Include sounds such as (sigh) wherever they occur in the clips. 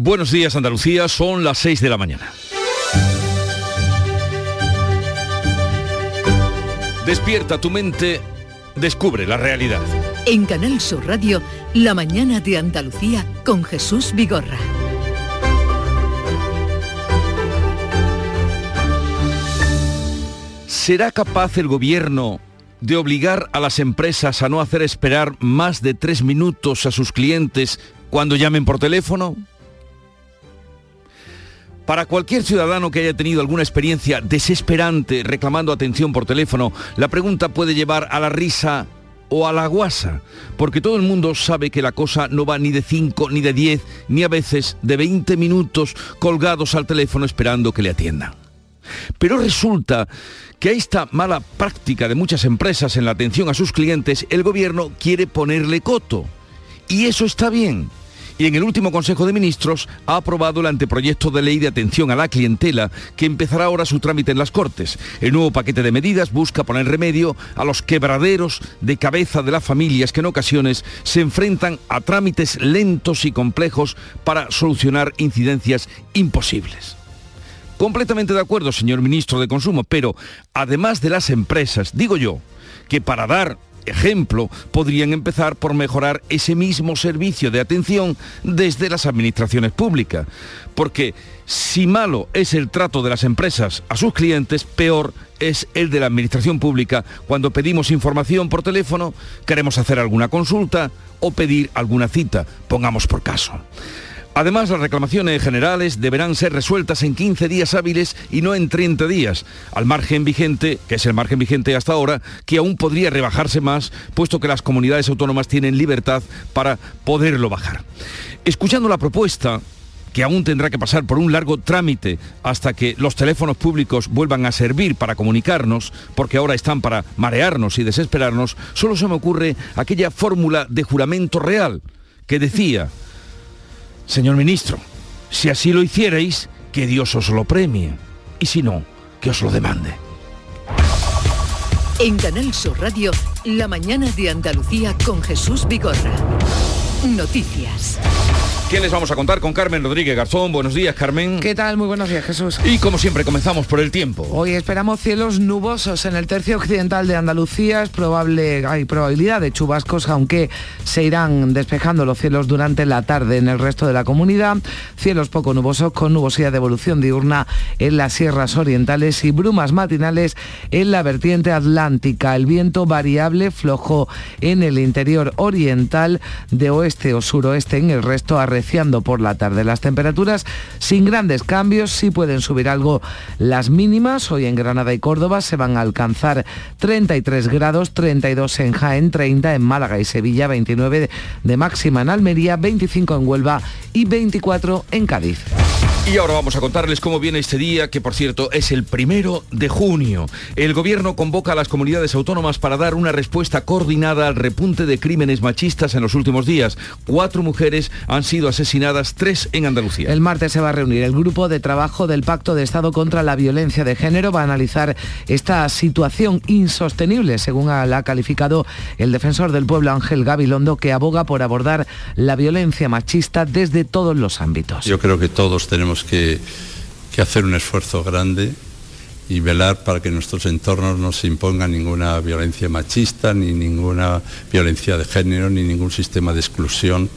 Buenos días Andalucía, son las 6 de la mañana. Despierta tu mente, descubre la realidad. En Canal Sur Radio, La mañana de Andalucía con Jesús Vigorra. ¿Será capaz el gobierno de obligar a las empresas a no hacer esperar más de tres minutos a sus clientes cuando llamen por teléfono? Para cualquier ciudadano que haya tenido alguna experiencia desesperante reclamando atención por teléfono, la pregunta puede llevar a la risa o a la guasa, porque todo el mundo sabe que la cosa no va ni de 5, ni de 10, ni a veces de 20 minutos colgados al teléfono esperando que le atiendan. Pero resulta que a esta mala práctica de muchas empresas en la atención a sus clientes, el gobierno quiere ponerle coto. Y eso está bien. Y en el último Consejo de Ministros ha aprobado el anteproyecto de ley de atención a la clientela que empezará ahora su trámite en las Cortes. El nuevo paquete de medidas busca poner remedio a los quebraderos de cabeza de las familias que en ocasiones se enfrentan a trámites lentos y complejos para solucionar incidencias imposibles. Completamente de acuerdo, señor ministro de Consumo, pero además de las empresas, digo yo, que para dar ejemplo, podrían empezar por mejorar ese mismo servicio de atención desde las administraciones públicas. Porque si malo es el trato de las empresas a sus clientes, peor es el de la administración pública cuando pedimos información por teléfono, queremos hacer alguna consulta o pedir alguna cita, pongamos por caso. Además, las reclamaciones generales deberán ser resueltas en 15 días hábiles y no en 30 días, al margen vigente, que es el margen vigente hasta ahora, que aún podría rebajarse más, puesto que las comunidades autónomas tienen libertad para poderlo bajar. Escuchando la propuesta, que aún tendrá que pasar por un largo trámite hasta que los teléfonos públicos vuelvan a servir para comunicarnos, porque ahora están para marearnos y desesperarnos, solo se me ocurre aquella fórmula de juramento real que decía, Señor ministro, si así lo hicierais, que Dios os lo premie. Y si no, que os lo demande. En Canal Sur Radio, la mañana de Andalucía con Jesús Vigorra. Noticias. ¿Qué les vamos a contar con Carmen Rodríguez Garzón? Buenos días, Carmen. ¿Qué tal? Muy buenos días, Jesús. Y como siempre, comenzamos por el tiempo. Hoy esperamos cielos nubosos en el tercio occidental de Andalucía. Es probable, hay probabilidad de chubascos, aunque se irán despejando los cielos durante la tarde en el resto de la comunidad. Cielos poco nubosos con nubosidad de evolución diurna en las sierras orientales y brumas matinales en la vertiente atlántica. El viento variable flojo en el interior oriental de oeste o suroeste en el resto por la tarde. Las temperaturas sin grandes cambios, sí pueden subir algo las mínimas. Hoy en Granada y Córdoba se van a alcanzar 33 grados, 32 en Jaén, 30 en Málaga y Sevilla, 29 de máxima en Almería, 25 en Huelva y 24 en Cádiz. Y ahora vamos a contarles cómo viene este día, que por cierto es el primero de junio. El gobierno convoca a las comunidades autónomas para dar una respuesta coordinada al repunte de crímenes machistas en los últimos días. Cuatro mujeres han sido asesinadas, tres en Andalucía. El martes se va a reunir el grupo de trabajo del Pacto de Estado contra la Violencia de Género. Va a analizar esta situación insostenible, según la ha calificado el defensor del pueblo Ángel Gabilondo, que aboga por abordar la violencia machista desde todos los ámbitos. Yo creo que todos tenemos que, hacer un esfuerzo grande y velar para que nuestros entornos no se imponga ninguna violencia machista, ni ninguna violencia de género, ni ningún sistema de exclusión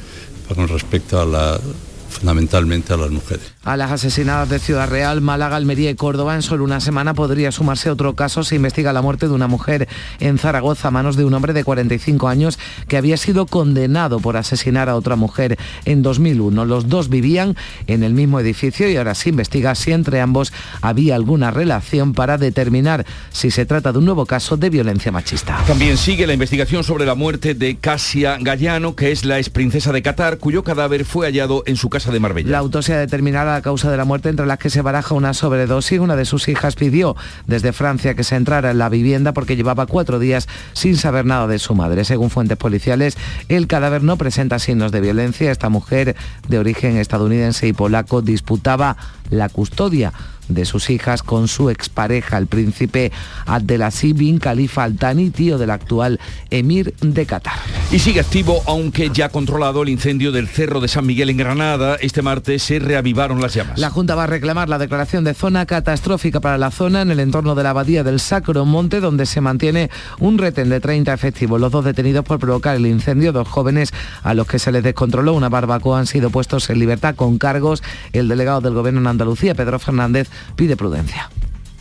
con respecto a la fundamentalmente a las mujeres. A las asesinadas de Ciudad Real, Málaga, Almería y Córdoba, en solo una semana podría sumarse otro caso. Se investiga la muerte de una mujer en Zaragoza a manos de un hombre de 45 años que había sido condenado por asesinar a otra mujer en 2001. Los dos vivían en el mismo edificio y ahora se investiga si entre ambos había alguna relación para determinar si se trata de un nuevo caso de violencia machista. También sigue la investigación sobre la muerte de Casia Gallano, que es la ex princesa de Qatar, cuyo cadáver fue hallado en su casa de Marbella. La autopsia determinará la causa de la muerte entre las que se baraja una sobredosis. Una de sus hijas pidió desde Francia que se entrara en la vivienda porque llevaba cuatro días sin saber nada de su madre. Según fuentes policiales, el cadáver no presenta signos de violencia. Esta mujer de origen estadounidense y polaco disputaba la custodia de sus hijas con su expareja, el príncipe Abdelaziz bin Khalifa Al Thani, tío del actual emir de Qatar. Y sigue activo, aunque ya controlado el incendio del Cerro de San Miguel en Granada. Este martes se reavivaron las llamas. La Junta va a reclamar la declaración de zona catastrófica para la zona en el entorno de la abadía del Sacro Monte, donde se mantiene un retén de 30 efectivos. Los dos detenidos por provocar el incendio, dos jóvenes a los que se les descontroló una barbacoa han sido puestos en libertad con cargos. El delegado del Gobierno en Andalucía, Pedro Fernández, pide prudencia.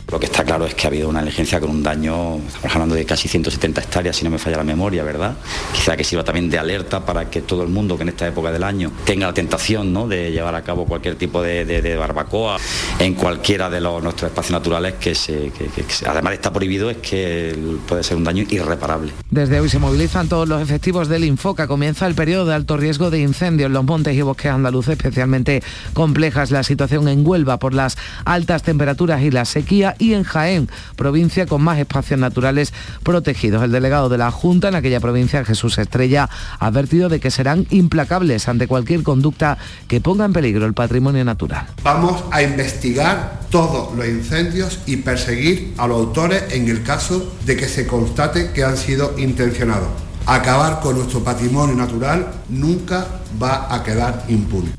Lo que está claro es que ha habido una negligencia con un daño, estamos hablando de casi 170 hectáreas, si no me falla la memoria, ¿verdad? Quizá que sirva también de alerta para que todo el mundo que en esta época del año tenga la tentación ¿no? de llevar a cabo cualquier tipo de, barbacoa en cualquiera de los, nuestros espacios naturales, que, se, además está prohibido, es que puede ser un daño irreparable. Desde hoy se movilizan todos los efectivos del Infoca. Comienza el periodo de alto riesgo de incendio en los montes y bosques andaluces, especialmente complejas la situación en Huelva por las altas temperaturas y la sequía y en Jaén, provincia con más espacios naturales protegidos. El delegado de la Junta en aquella provincia, Jesús Estrella, ha advertido de que serán implacables ante cualquier conducta que ponga en peligro el patrimonio natural. Vamos a investigar todos los incendios y perseguir a los autores en el caso de que se constate que han sido intencionados. Acabar con nuestro patrimonio natural nunca va a quedar impune.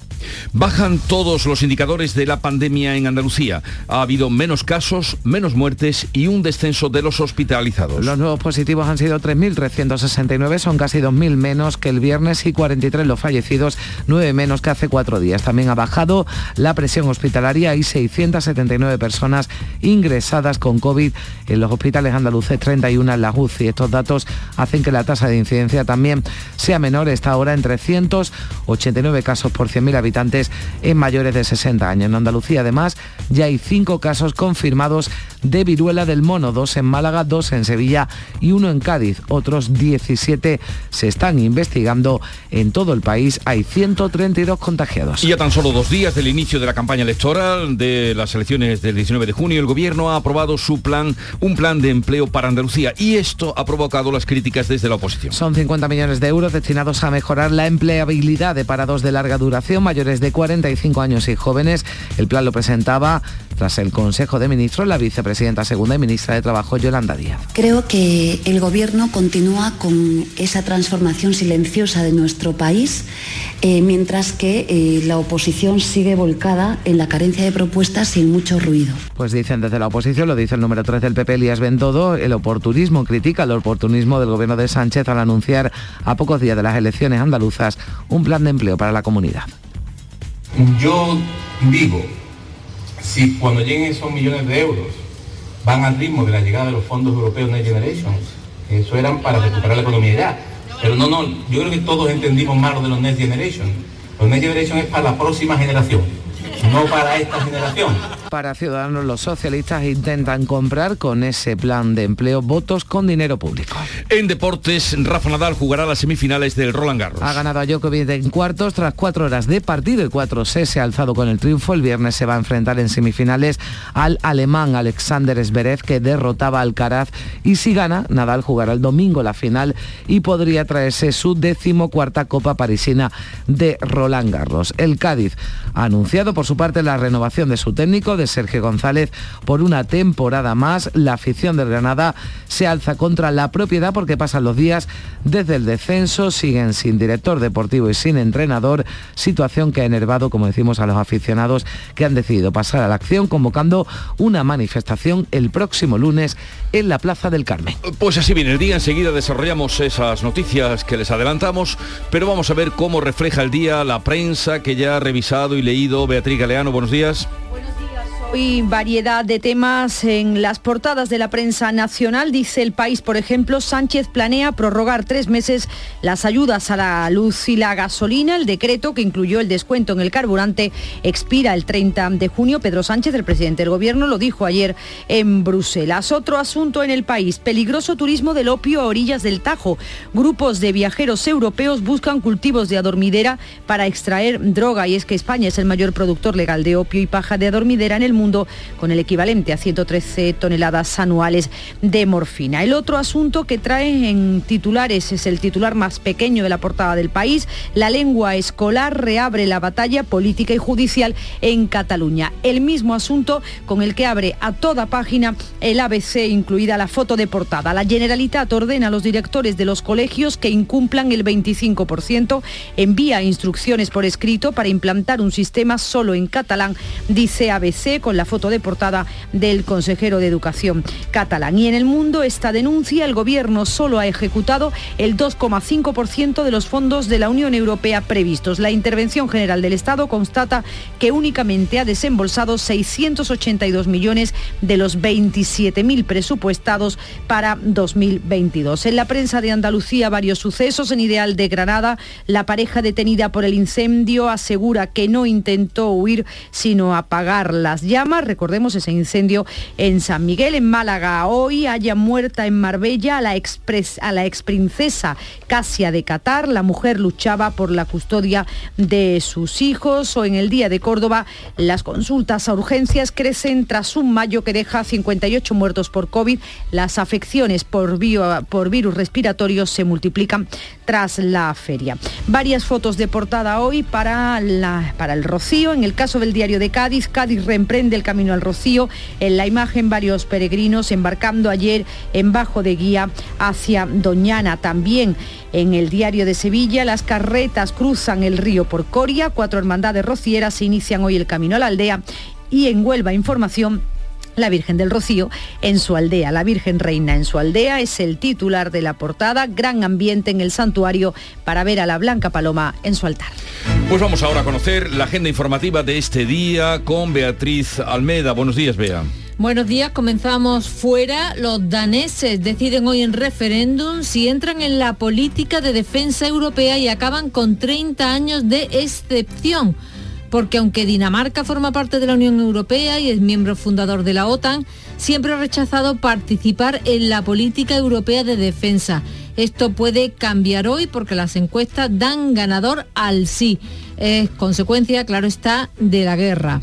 Bajan todos los indicadores de la pandemia en Andalucía. Ha habido menos casos, menos muertes y un descenso de los hospitalizados. Los nuevos positivos han sido 3.369, son casi 2.000 menos que el viernes y 43 los fallecidos, 9 menos que hace cuatro días. También ha bajado la presión hospitalaria y 679 personas ingresadas con COVID en los hospitales andaluces, 31 en la UCI. Estos datos hacen que la tasa de incidencia también sea menor, está ahora en 389 casos por 100.000 habitantes en mayores de 60 años. En Andalucía, además, ya hay cinco casos confirmados de viruela del mono, dos en Málaga, dos en Sevilla y uno en Cádiz. Otros 17 se están investigando. En todo el país hay 132 contagiados. Y ya tan solo dos días del inicio de la campaña electoral de las elecciones del 19 de junio, el gobierno ha aprobado su plan, un plan de empleo para Andalucía y esto ha provocado las críticas desde la oposición. Son 50 millones de euros destinados a mejorar la empleabilidad de parados de larga duración mayores de 45 años y jóvenes. El plan lo presentaba tras el Consejo de Ministros la vicepresidenta segunda y ministra de Trabajo, Yolanda Díaz. Creo que el Gobierno continúa con esa transformación silenciosa de nuestro país, eh, mientras que eh, la oposición sigue volcada en la carencia de propuestas y en mucho ruido. Pues dicen desde la oposición, lo dice el número 3 del PP, Elías Bendodo, el oportunismo, critica el oportunismo del Gobierno de Sánchez al anunciar a pocos días de las elecciones andaluzas un plan de empleo para la comunidad. Yo digo, si cuando lleguen esos millones de euros van al ritmo de la llegada de los fondos europeos Next Generation, eso eran para recuperar la economía ya. Pero no, no, yo creo que todos entendimos mal lo de los Next Generation. Los Next Generation es para la próxima generación no para esta generación. Para Ciudadanos, los socialistas intentan comprar con ese plan de empleo votos con dinero público. En deportes, Rafa Nadal jugará las semifinales del Roland Garros. Ha ganado a Djokovic en cuartos tras cuatro horas de partido. El 4-6 se ha alzado con el triunfo. El viernes se va a enfrentar en semifinales al alemán Alexander Zverev que derrotaba al Alcaraz. Y si gana, Nadal jugará el domingo la final y podría traerse su decimocuarta Copa Parisina de Roland Garros. El Cádiz ha anunciado por su parte la renovación de su técnico, de Sergio González, por una temporada más. La afición del Granada se alza contra la propiedad porque pasan los días desde el descenso, siguen sin director deportivo y sin entrenador, situación que ha enervado, como decimos, a los aficionados que han decidido pasar a la acción convocando una manifestación el próximo lunes en la Plaza del Carmen. Pues así viene el día, enseguida desarrollamos esas noticias que les adelantamos, pero vamos a ver cómo refleja el día la prensa que ya ha revisado y leído Beatriz Galeano. Buenos días. Hoy variedad de temas en las portadas de la prensa nacional. Dice el país, por ejemplo, Sánchez planea prorrogar tres meses las ayudas a la luz y la gasolina. El decreto que incluyó el descuento en el carburante expira el 30 de junio. Pedro Sánchez, el presidente del gobierno, lo dijo ayer en Bruselas. Otro asunto en el país, peligroso turismo del opio a orillas del Tajo. Grupos de viajeros europeos buscan cultivos de adormidera para extraer droga y es que España es el mayor productor legal de opio y paja de adormidera en el mundo con el equivalente a 113 toneladas anuales de morfina. El otro asunto que trae en titulares es el titular más pequeño de la portada del país. La lengua escolar reabre la batalla política y judicial en Cataluña. El mismo asunto con el que abre a toda página el ABC, incluida la foto de portada. La Generalitat ordena a los directores de los colegios que incumplan el 25%, envía instrucciones por escrito para implantar un sistema solo en catalán, dice ABC con la foto de portada del consejero de Educación catalán. Y en el mundo esta denuncia, el gobierno solo ha ejecutado el 2,5% de los fondos de la Unión Europea previstos. La intervención general del Estado constata que únicamente ha desembolsado 682 millones de los 27.000 presupuestados para 2022. En la prensa de Andalucía varios sucesos. En Ideal de Granada, la pareja detenida por el incendio asegura que no intentó huir sino apagar las. Recordemos ese incendio en San Miguel, en Málaga. Hoy haya muerta en Marbella a la, expres, a la exprincesa Casia de Qatar. La mujer luchaba por la custodia de sus hijos. O en el día de Córdoba, las consultas a urgencias crecen tras un mayo que deja 58 muertos por COVID. Las afecciones por, por virus respiratorios se multiplican tras la feria. Varias fotos de portada hoy para, la, para el Rocío. En el caso del diario de Cádiz, Cádiz reemprende el camino al Rocío. En la imagen varios peregrinos embarcando ayer en Bajo de Guía hacia Doñana. También en el diario de Sevilla, las carretas cruzan el río por Coria. Cuatro hermandades rocieras inician hoy el camino a la aldea. Y en Huelva Información, la Virgen del Rocío en su aldea. La Virgen Reina en su aldea es el titular de la portada. Gran ambiente en el santuario para ver a la Blanca Paloma en su altar. Pues vamos ahora a conocer la agenda informativa de este día con Beatriz Almeda. Buenos días, Bea. Buenos días, comenzamos fuera. Los daneses deciden hoy en referéndum si entran en la política de defensa europea y acaban con 30 años de excepción porque aunque Dinamarca forma parte de la Unión Europea y es miembro fundador de la OTAN, siempre ha rechazado participar en la política europea de defensa. Esto puede cambiar hoy porque las encuestas dan ganador al sí. Es consecuencia, claro está, de la guerra.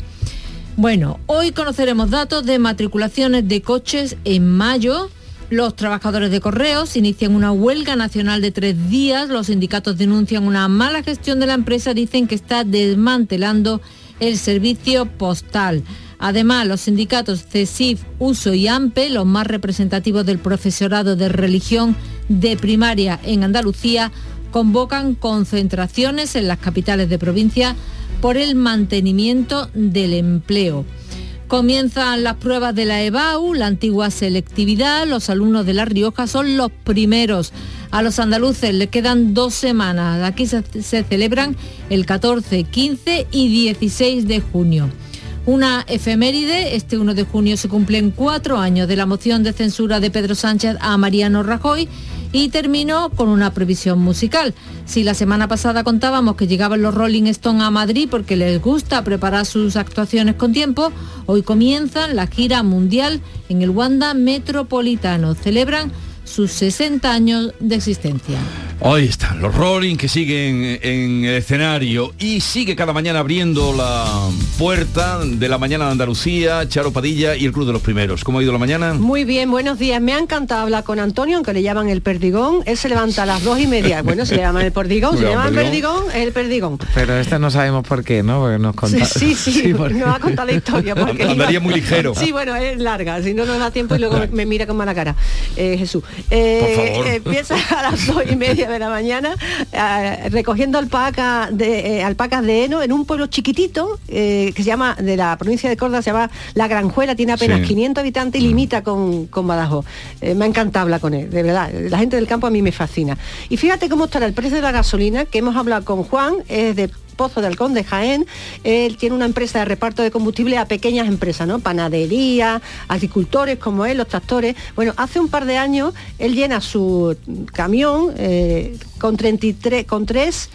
Bueno, hoy conoceremos datos de matriculaciones de coches en mayo los trabajadores de correos inician una huelga nacional de tres días. Los sindicatos denuncian una mala gestión de la empresa. Dicen que está desmantelando el servicio postal. Además, los sindicatos CESIF, USO y AMPE, los más representativos del profesorado de religión de primaria en Andalucía, convocan concentraciones en las capitales de provincia por el mantenimiento del empleo. Comienzan las pruebas de la EBAU, la antigua selectividad. Los alumnos de La Rioja son los primeros. A los andaluces les quedan dos semanas. Aquí se, celebran el 14, 15 y 16 de junio. Una efeméride, este 1 de junio se cumplen cuatro años de la moción de censura de Pedro Sánchez a Mariano Rajoy y termino con una previsión musical. Si la semana pasada contábamos que llegaban los Rolling Stones a Madrid porque les gusta preparar sus actuaciones con tiempo, hoy comienzan la gira mundial en el Wanda Metropolitano. Celebran sus 60 años de existencia. Ahí están, los Rolling que siguen en el escenario y sigue cada mañana abriendo la puerta de la mañana de Andalucía, Charo Padilla y el Club de los Primeros. ¿Cómo ha ido la mañana? Muy bien, buenos días. Me ha encantado hablar con Antonio, aunque le llaman el perdigón. Él se levanta a las dos y media. (laughs) Bueno, se le llama el perdigón, se le llama el perdigón, es el perdigón. Pero este no sabemos por qué, ¿no? Porque nos contó. Sí, sí, sí (laughs) nos ha contado la historia. Porque Andaría muy ligero. Sí, bueno, es larga, si no nos da tiempo y luego me mira con mala cara. Eh, Jesús. Eh, empieza a las dos y media de la mañana eh, recogiendo alpacas de, eh, alpacas de heno en un pueblo chiquitito que se llama, de la provincia de Córdoba, se llama La Granjuela, tiene apenas 500 habitantes y limita con, con Badajoz. me encanta hablar con él, de verdad. La gente del campo a mí me fascina. Y fíjate cómo estará el precio de la gasolina, que hemos hablado con Juan, es de Pozo de Halcón de Jaén. Él tiene una empresa de reparto de combustible a pequeñas empresas, ¿no? Panadería, agricultores como él, los tractores. Bueno, hace un par de años él llena su camión eh, con 33, con 3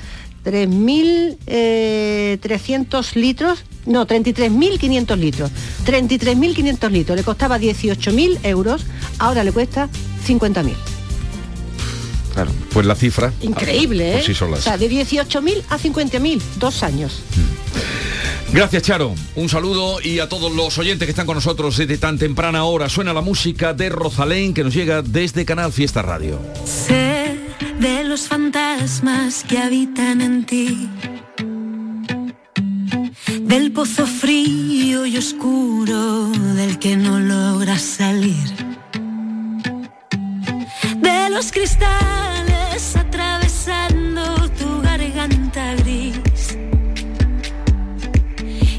3.300 eh, litros, no, 33.500 litros. 33.500 litros. Le costaba 18.000 euros, ahora le cuesta 50.000. Claro, pues la cifra... Increíble, ¿eh? O sea, de 18.000 a 50.000, dos años. Gracias, Charo. Un saludo y a todos los oyentes que están con nosotros desde tan temprana hora. Suena la música de Rosalén que nos llega desde Canal Fiesta Radio. Sé de los fantasmas que habitan en ti. Del pozo frío y oscuro del que no logras salir. De los cristales atravesando tu garganta gris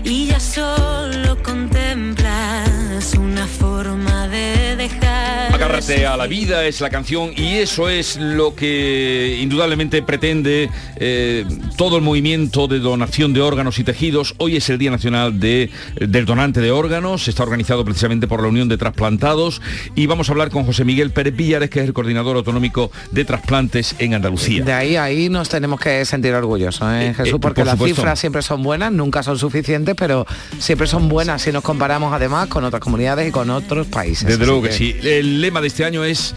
y ya solo contemplas una forma de dejar. Agárrate a la vida es la canción y eso es lo que indudablemente pretende eh, todo el movimiento de donación de órganos y tejidos. Hoy es el Día Nacional de, del Donante de Órganos, está organizado precisamente por la Unión de Trasplantados y vamos a hablar con José Miguel Pérez Villares, que es el coordinador autonómico de trasplantes en Andalucía. De ahí ahí nos tenemos que sentir orgullosos, ¿eh, Eh, Jesús, eh, porque por las cifras siempre son buenas, nunca son suficientes, pero siempre son buenas si nos comparamos además con otras comunidades y con otros países. Desde luego que sí. El lema de este año es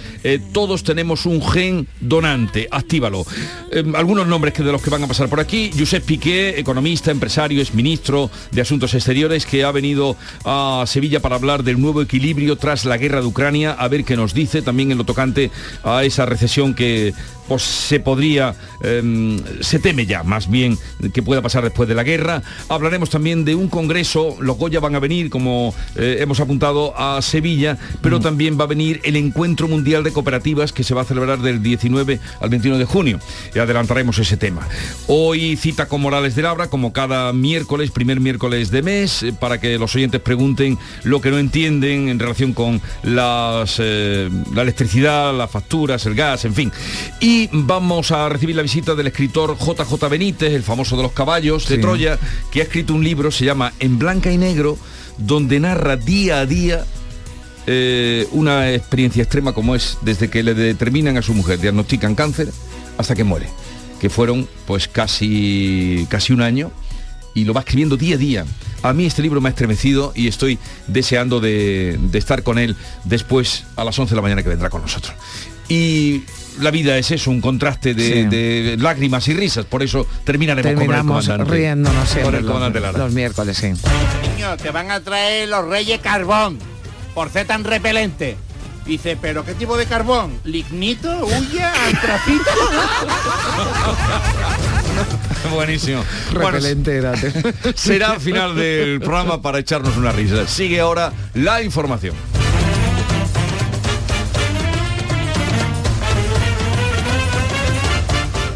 todos tenemos un gen donante, actívalo. Eh, algunos nombres que de los que van a pasar por aquí. Josep Piqué, economista, empresario, es ministro de Asuntos Exteriores, que ha venido a Sevilla para hablar del nuevo equilibrio tras la guerra de Ucrania, a ver qué nos dice también en lo tocante a esa recesión que pues, se podría, em, se teme ya más bien que pueda pasar después de la guerra. Hablaremos también de un congreso, los Goya van a venir, como eh, hemos apuntado, a Sevilla, pero también va a venir el Encuentro Mundial de Cooperativas que se va a celebrar del 19 al 21 de junio. Y adelantaremos ese tema. Hoy cita con Morales de Labra, como cada miércoles, primer miércoles de mes, eh, para que los oyentes pregunten lo que no entienden en relación con las, eh, la electricidad, las facturas, el gas, en fin. Y vamos a recibir la visita del escritor JJ Benítez, el famoso de los caballos de Sí. Troya, que ha escrito un libro, se llama En blanca y negro, donde narra día a día eh, una experiencia extrema como es desde que le determinan a su mujer, diagnostican cáncer, hasta que muere, que fueron pues casi, casi un año y lo va escribiendo día a día. A mí este libro me ha estremecido y estoy deseando de, de estar con él después a las 11 de la mañana que vendrá con nosotros. Y la vida es eso, un contraste de, Sí. de lágrimas y risas, por eso terminaremos, Terminamos con el comandante. riéndonos Con siempre el los, comandante Lara. los miércoles, sí. Niño, te van a traer los reyes carbón por ser tan repelente. Dice, ¿pero qué tipo de carbón? ¿Lignito? ¿Huya? ¿Antracito? (laughs) Buenísimo. Bueno, Repelente era. (laughs) será (laughs) final del programa para echarnos una risa. Sigue ahora la información.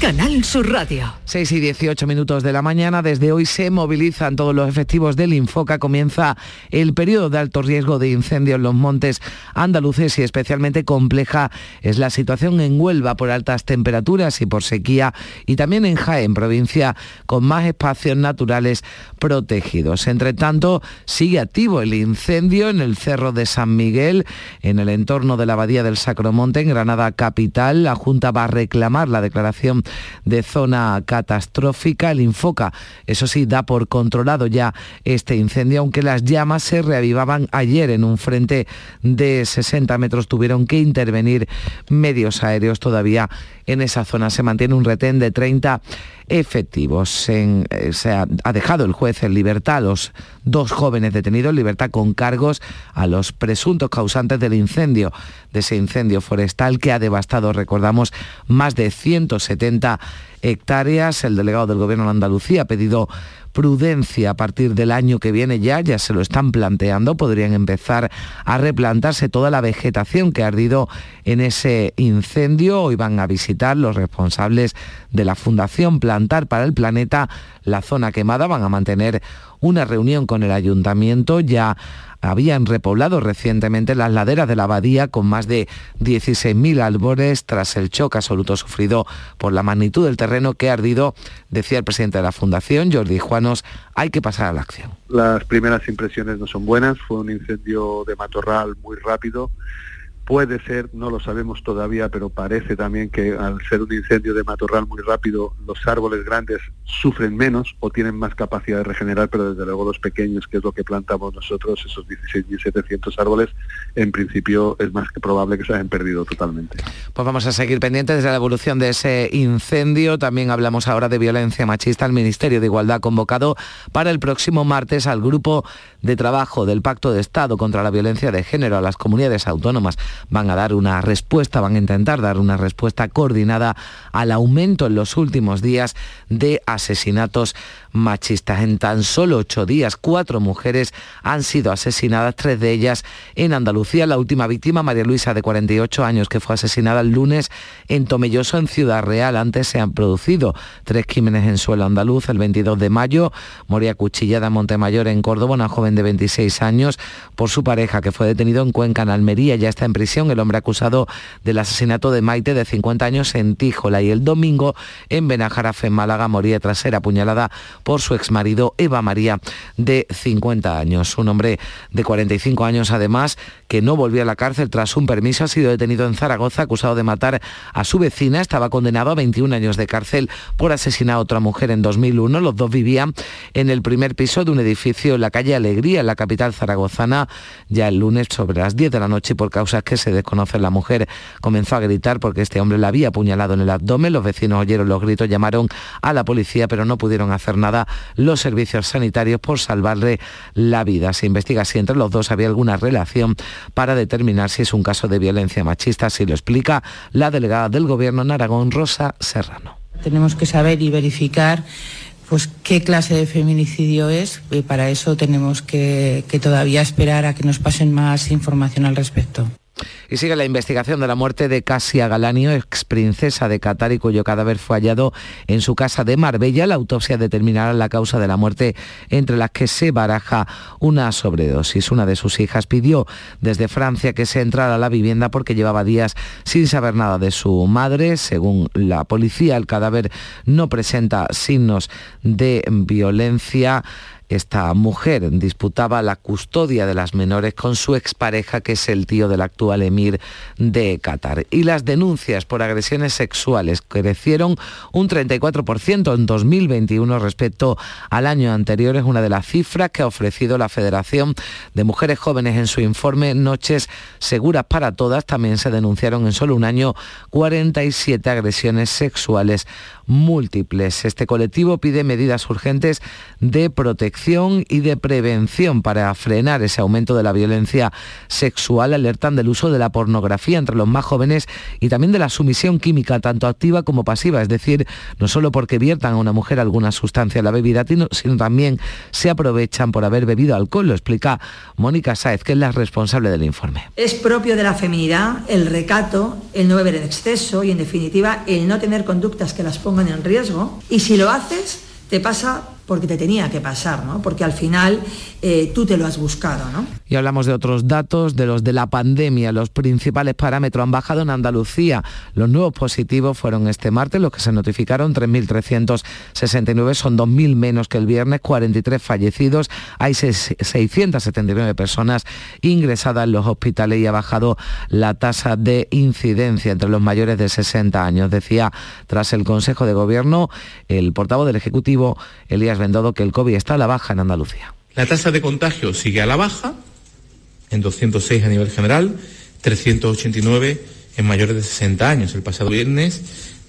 Canal Sur Radio. 6 y 18 minutos de la mañana. Desde hoy se movilizan todos los efectivos del Infoca. Comienza el periodo de alto riesgo de incendio en los montes andaluces y especialmente compleja es la situación en Huelva por altas temperaturas y por sequía y también en Jaén, provincia con más espacios naturales protegidos. Entre tanto, sigue activo el incendio en el Cerro de San Miguel, en el entorno de la Abadía del Sacromonte, en Granada capital. La Junta va a reclamar la declaración de zona catastrófica. El Infoca, eso sí, da por controlado ya este incendio, aunque las llamas se reavivaban ayer en un frente de 60 metros. Tuvieron que intervenir medios aéreos todavía en esa zona. Se mantiene un retén de 30 efectivos. Eh, se ha, ha dejado el juez en libertad a los dos jóvenes detenidos, en libertad con cargos a los presuntos causantes del incendio de ese incendio forestal que ha devastado, recordamos, más de 170 hectáreas. El delegado del Gobierno de Andalucía ha pedido prudencia a partir del año que viene ya, ya se lo están planteando, podrían empezar a replantarse toda la vegetación que ha ardido en ese incendio. Hoy van a visitar los responsables de la Fundación Plantar para el Planeta la zona quemada, van a mantener una reunión con el ayuntamiento ya habían repoblado recientemente las laderas de la abadía con más de 16.000 árboles tras el choque absoluto sufrido por la magnitud del terreno que ha ardido, decía el presidente de la Fundación, Jordi Juanos, hay que pasar a la acción. Las primeras impresiones no son buenas, fue un incendio de matorral muy rápido, Puede ser, no lo sabemos todavía, pero parece también que al ser un incendio de matorral muy rápido, los árboles grandes sufren menos o tienen más capacidad de regenerar, pero desde luego los pequeños, que es lo que plantamos nosotros, esos 16.700 árboles, en principio es más que probable que se hayan perdido totalmente. Pues vamos a seguir pendientes de la evolución de ese incendio. También hablamos ahora de violencia machista. El Ministerio de Igualdad ha convocado para el próximo martes al grupo de trabajo del Pacto de Estado contra la Violencia de Género a las comunidades autónomas van a dar una respuesta, van a intentar dar una respuesta coordinada al aumento en los últimos días de asesinatos machistas. En tan solo ocho días, cuatro mujeres han sido asesinadas, tres de ellas en Andalucía. La última víctima, María Luisa, de 48 años, que fue asesinada el lunes en Tomelloso, en Ciudad Real. Antes se han producido tres crímenes en suelo andaluz. El 22 de mayo moría cuchillada en Montemayor, en Córdoba, una joven de 26 años, por su pareja, que fue detenido en Cuenca, en Almería. Ya está en prisión el hombre acusado del asesinato de Maite, de 50 años, en Tíjola. Y el domingo, en Benajarafe, en Málaga, moría tras ser apuñalada por su exmarido Eva María, de 50 años. Un hombre de 45 años, además, que no volvió a la cárcel tras un permiso, ha sido detenido en Zaragoza, acusado de matar a su vecina. Estaba condenado a 21 años de cárcel por asesinar a otra mujer en 2001. Los dos vivían en el primer piso de un edificio en la calle Alegría, en la capital zaragozana, ya el lunes sobre las 10 de la noche por causas que se desconocen. La mujer comenzó a gritar porque este hombre la había apuñalado en el abdomen. Los vecinos oyeron los gritos, llamaron a la policía, pero no pudieron hacer nada los servicios sanitarios por salvarle la vida. Se investiga si entre los dos había alguna relación para determinar si es un caso de violencia machista, así lo explica la delegada del Gobierno en Aragón, Rosa Serrano. Tenemos que saber y verificar pues qué clase de feminicidio es y para eso tenemos que, que todavía esperar a que nos pasen más información al respecto. Y sigue la investigación de la muerte de Casia Galanio, ex princesa de Qatar y cuyo cadáver fue hallado en su casa de Marbella. La autopsia determinará la causa de la muerte, entre las que se baraja una sobredosis. Una de sus hijas pidió desde Francia que se entrara a la vivienda porque llevaba días sin saber nada de su madre. Según la policía, el cadáver no presenta signos de violencia esta mujer disputaba la custodia de las menores con su expareja, que es el tío del actual emir de Qatar. Y las denuncias por agresiones sexuales crecieron un 34% en 2021 respecto al año anterior. Es una de las cifras que ha ofrecido la Federación de Mujeres Jóvenes en su informe Noches Seguras para Todas. También se denunciaron en solo un año 47 agresiones sexuales múltiples. Este colectivo pide medidas urgentes de protección y de prevención para frenar ese aumento de la violencia sexual. Alertan del uso de la pornografía entre los más jóvenes y también de la sumisión química, tanto activa como pasiva, es decir, no solo porque viertan a una mujer alguna sustancia en la bebida, sino también se aprovechan por haber bebido alcohol. Lo explica Mónica Sáez, que es la responsable del informe. Es propio de la feminidad el recato, el no beber en exceso y, en definitiva, el no tener conductas que las pongan en riesgo. Y si lo haces, te pasa porque te tenía que pasar, ¿no? Porque al final eh, tú te lo has buscado, ¿no? Y hablamos de otros datos, de los de la pandemia. Los principales parámetros han bajado en Andalucía. Los nuevos positivos fueron este martes, los que se notificaron, 3.369, son 2.000 menos que el viernes, 43 fallecidos, hay 679 personas ingresadas en los hospitales y ha bajado la tasa de incidencia entre los mayores de 60 años. Decía tras el Consejo de Gobierno el portavoz del Ejecutivo, Elías Vendado, que el COVID está a la baja en Andalucía. La tasa de contagio sigue a la baja, en 206 a nivel general, 389 en mayores de 60 años. El pasado viernes,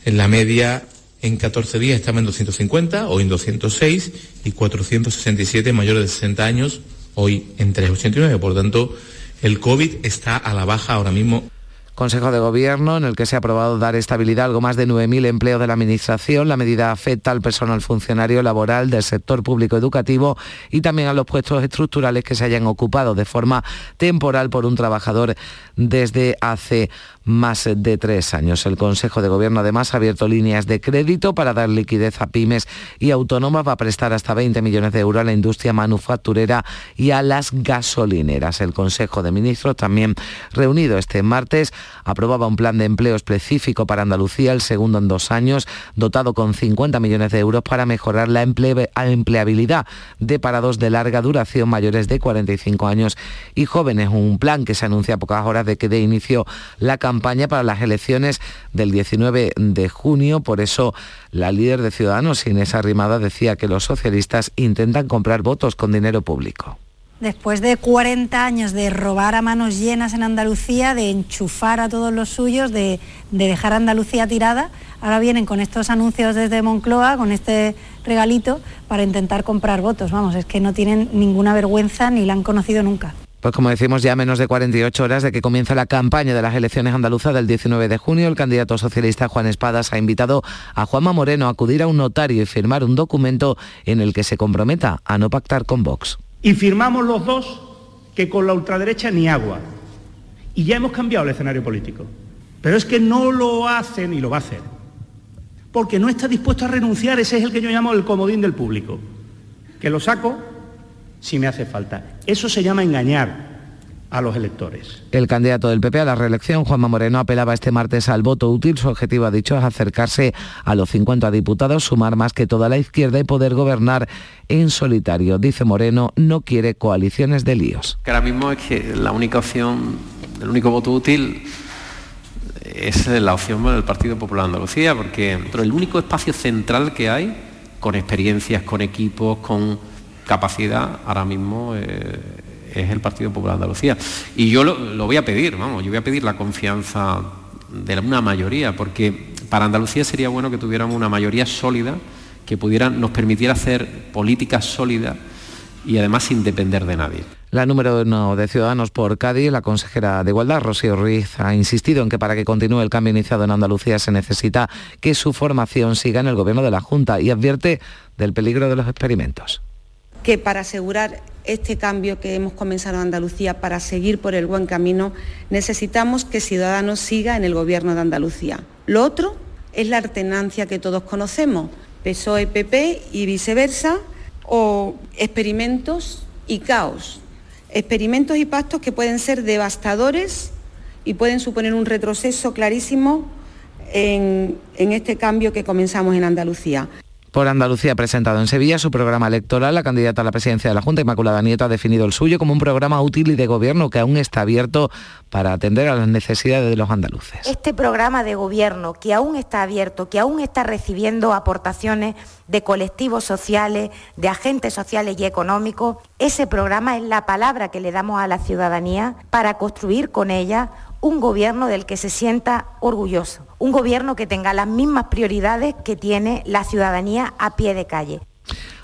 en la media en 14 días estaba en 250, hoy en 206 y 467 en mayores de 60 años, hoy en 389. Por tanto, el COVID está a la baja ahora mismo Consejo de Gobierno en el que se ha aprobado dar estabilidad a algo más de 9.000 empleos de la Administración. La medida afecta al personal funcionario laboral del sector público educativo y también a los puestos estructurales que se hayan ocupado de forma temporal por un trabajador desde hace más de tres años. El Consejo de Gobierno además ha abierto líneas de crédito para dar liquidez a pymes y autónomas. Va a prestar hasta 20 millones de euros a la industria manufacturera y a las gasolineras. El Consejo de Ministros también reunido este martes aprobaba un plan de empleo específico para Andalucía, el segundo en dos años, dotado con 50 millones de euros para mejorar la empleabilidad de parados de larga duración mayores de 45 años y jóvenes. Un plan que se anuncia a pocas horas de que dé inicio la campaña campaña para las elecciones del 19 de junio. Por eso la líder de Ciudadanos, Inés Arrimada, decía que los socialistas intentan comprar votos con dinero público. Después de 40 años de robar a manos llenas en Andalucía, de enchufar a todos los suyos, de, de dejar a Andalucía tirada, ahora vienen con estos anuncios desde Moncloa, con este regalito, para intentar comprar votos. Vamos, es que no tienen ninguna vergüenza ni la han conocido nunca. Pues como decimos, ya menos de 48 horas de que comienza la campaña de las elecciones andaluzas del 19 de junio, el candidato socialista Juan Espadas ha invitado a Juanma Moreno a acudir a un notario y firmar un documento en el que se comprometa a no pactar con Vox. Y firmamos los dos que con la ultraderecha ni agua. Y ya hemos cambiado el escenario político. Pero es que no lo hace ni lo va a hacer. Porque no está dispuesto a renunciar, ese es el que yo llamo el comodín del público. Que lo saco si me hace falta. Eso se llama engañar a los electores. El candidato del PP a la reelección, Juanma Moreno, apelaba este martes al voto útil. Su objetivo, ha dicho, es acercarse a los 50 diputados, sumar más que toda la izquierda y poder gobernar en solitario. Dice Moreno, no quiere coaliciones de líos. Que ahora mismo es que la única opción, el único voto útil es la opción del Partido Popular de Andalucía, porque el único espacio central que hay, con experiencias, con equipos, con capacidad ahora mismo eh, es el Partido Popular de Andalucía. Y yo lo, voy a pedir, vamos, yo voy a pedir la confianza de una mayoría, porque para Andalucía sería bueno que tuviéramos una mayoría sólida que pudiera, nos permitiera hacer políticas sólidas y además sin depender de nadie. La número uno de Ciudadanos por Cádiz, la consejera de Igualdad, Rocío Ruiz, ha insistido en que para que continúe el cambio iniciado en Andalucía se necesita que su formación siga en el gobierno de la Junta y advierte del peligro de los experimentos que para asegurar este cambio que hemos comenzado en Andalucía, para seguir por el buen camino, necesitamos que Ciudadanos siga en el Gobierno de Andalucía. Lo otro es la alternancia que todos conocemos, PSOE-PP y viceversa, o experimentos y caos. Experimentos y pactos que pueden ser devastadores y pueden suponer un retroceso clarísimo en, en este cambio que comenzamos en Andalucía por Andalucía ha presentado en Sevilla su programa electoral. La candidata a la presidencia de la Junta, Inmaculada Nieto, ha definido el suyo como un programa útil y de gobierno que aún está abierto para atender a las necesidades de los andaluces. Este programa de gobierno que aún está abierto, que aún está recibiendo aportaciones de colectivos sociales, de agentes sociales y económicos, ese programa es la palabra que le damos a la ciudadanía para construir con ella un gobierno del que se sienta orgulloso, un gobierno que tenga las mismas prioridades que tiene la ciudadanía a pie de calle.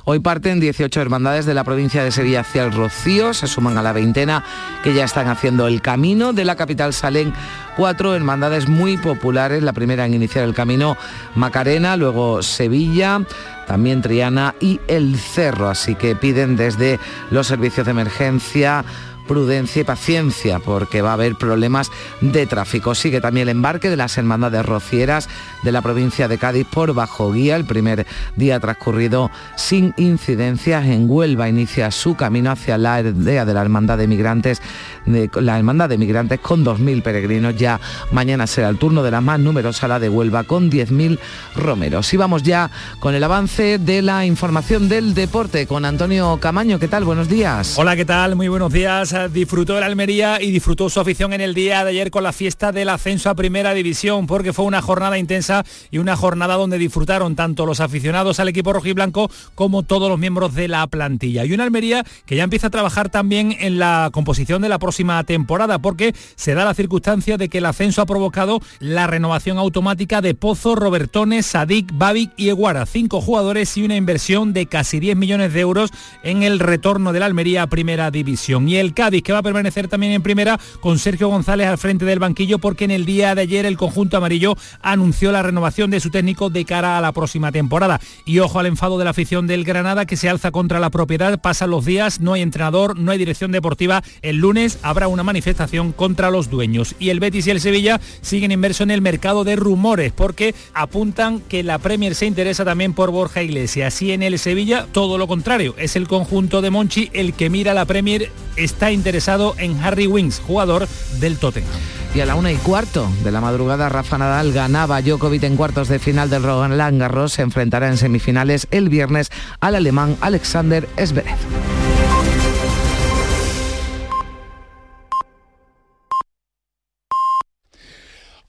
Hoy parten 18 hermandades de la provincia de Sevilla hacia el Rocío, se suman a la veintena que ya están haciendo el camino. De la capital salen cuatro hermandades muy populares. La primera en iniciar el camino, Macarena, luego Sevilla, también Triana y El Cerro. Así que piden desde los servicios de emergencia prudencia y paciencia porque va a haber problemas de tráfico. Sigue también el embarque de las hermandades rocieras de la provincia de Cádiz por bajo guía. El primer día transcurrido sin incidencias en Huelva inicia su camino hacia la aldea de la Hermandad de Migrantes, de, la Hermandad de Migrantes con 2.000 peregrinos. Ya mañana será el turno de la más numerosa, la de Huelva, con 10.000 romeros. Y vamos ya con el avance de la información del deporte con Antonio Camaño. ¿Qué tal? Buenos días. Hola, ¿qué tal? Muy buenos días disfrutó el Almería y disfrutó su afición en el día de ayer con la fiesta del ascenso a Primera División, porque fue una jornada intensa y una jornada donde disfrutaron tanto los aficionados al equipo rojiblanco como todos los miembros de la plantilla. Y una Almería que ya empieza a trabajar también en la composición de la próxima temporada, porque se da la circunstancia de que el ascenso ha provocado la renovación automática de Pozo, Robertones, Sadik, Babic y Eguara, cinco jugadores y una inversión de casi 10 millones de euros en el retorno de la Almería a Primera División. Y el Cádiz, que va a permanecer también en primera con Sergio González al frente del banquillo porque en el día de ayer el conjunto amarillo anunció la renovación de su técnico de cara a la próxima temporada. Y ojo al enfado de la afición del Granada que se alza contra la propiedad, pasan los días, no hay entrenador, no hay dirección deportiva. El lunes habrá una manifestación contra los dueños. Y el Betis y el Sevilla siguen inmersos en el mercado de rumores porque apuntan que la Premier se interesa también por Borja Iglesias. Y en el Sevilla todo lo contrario, es el conjunto de Monchi el que mira la Premier, está interesado en Harry Wings, jugador del Tottenham. Y a la una y cuarto de la madrugada, Rafa Nadal ganaba a Djokovic en cuartos de final del Roland Garros. Se enfrentará en semifinales el viernes al alemán Alexander Zverev.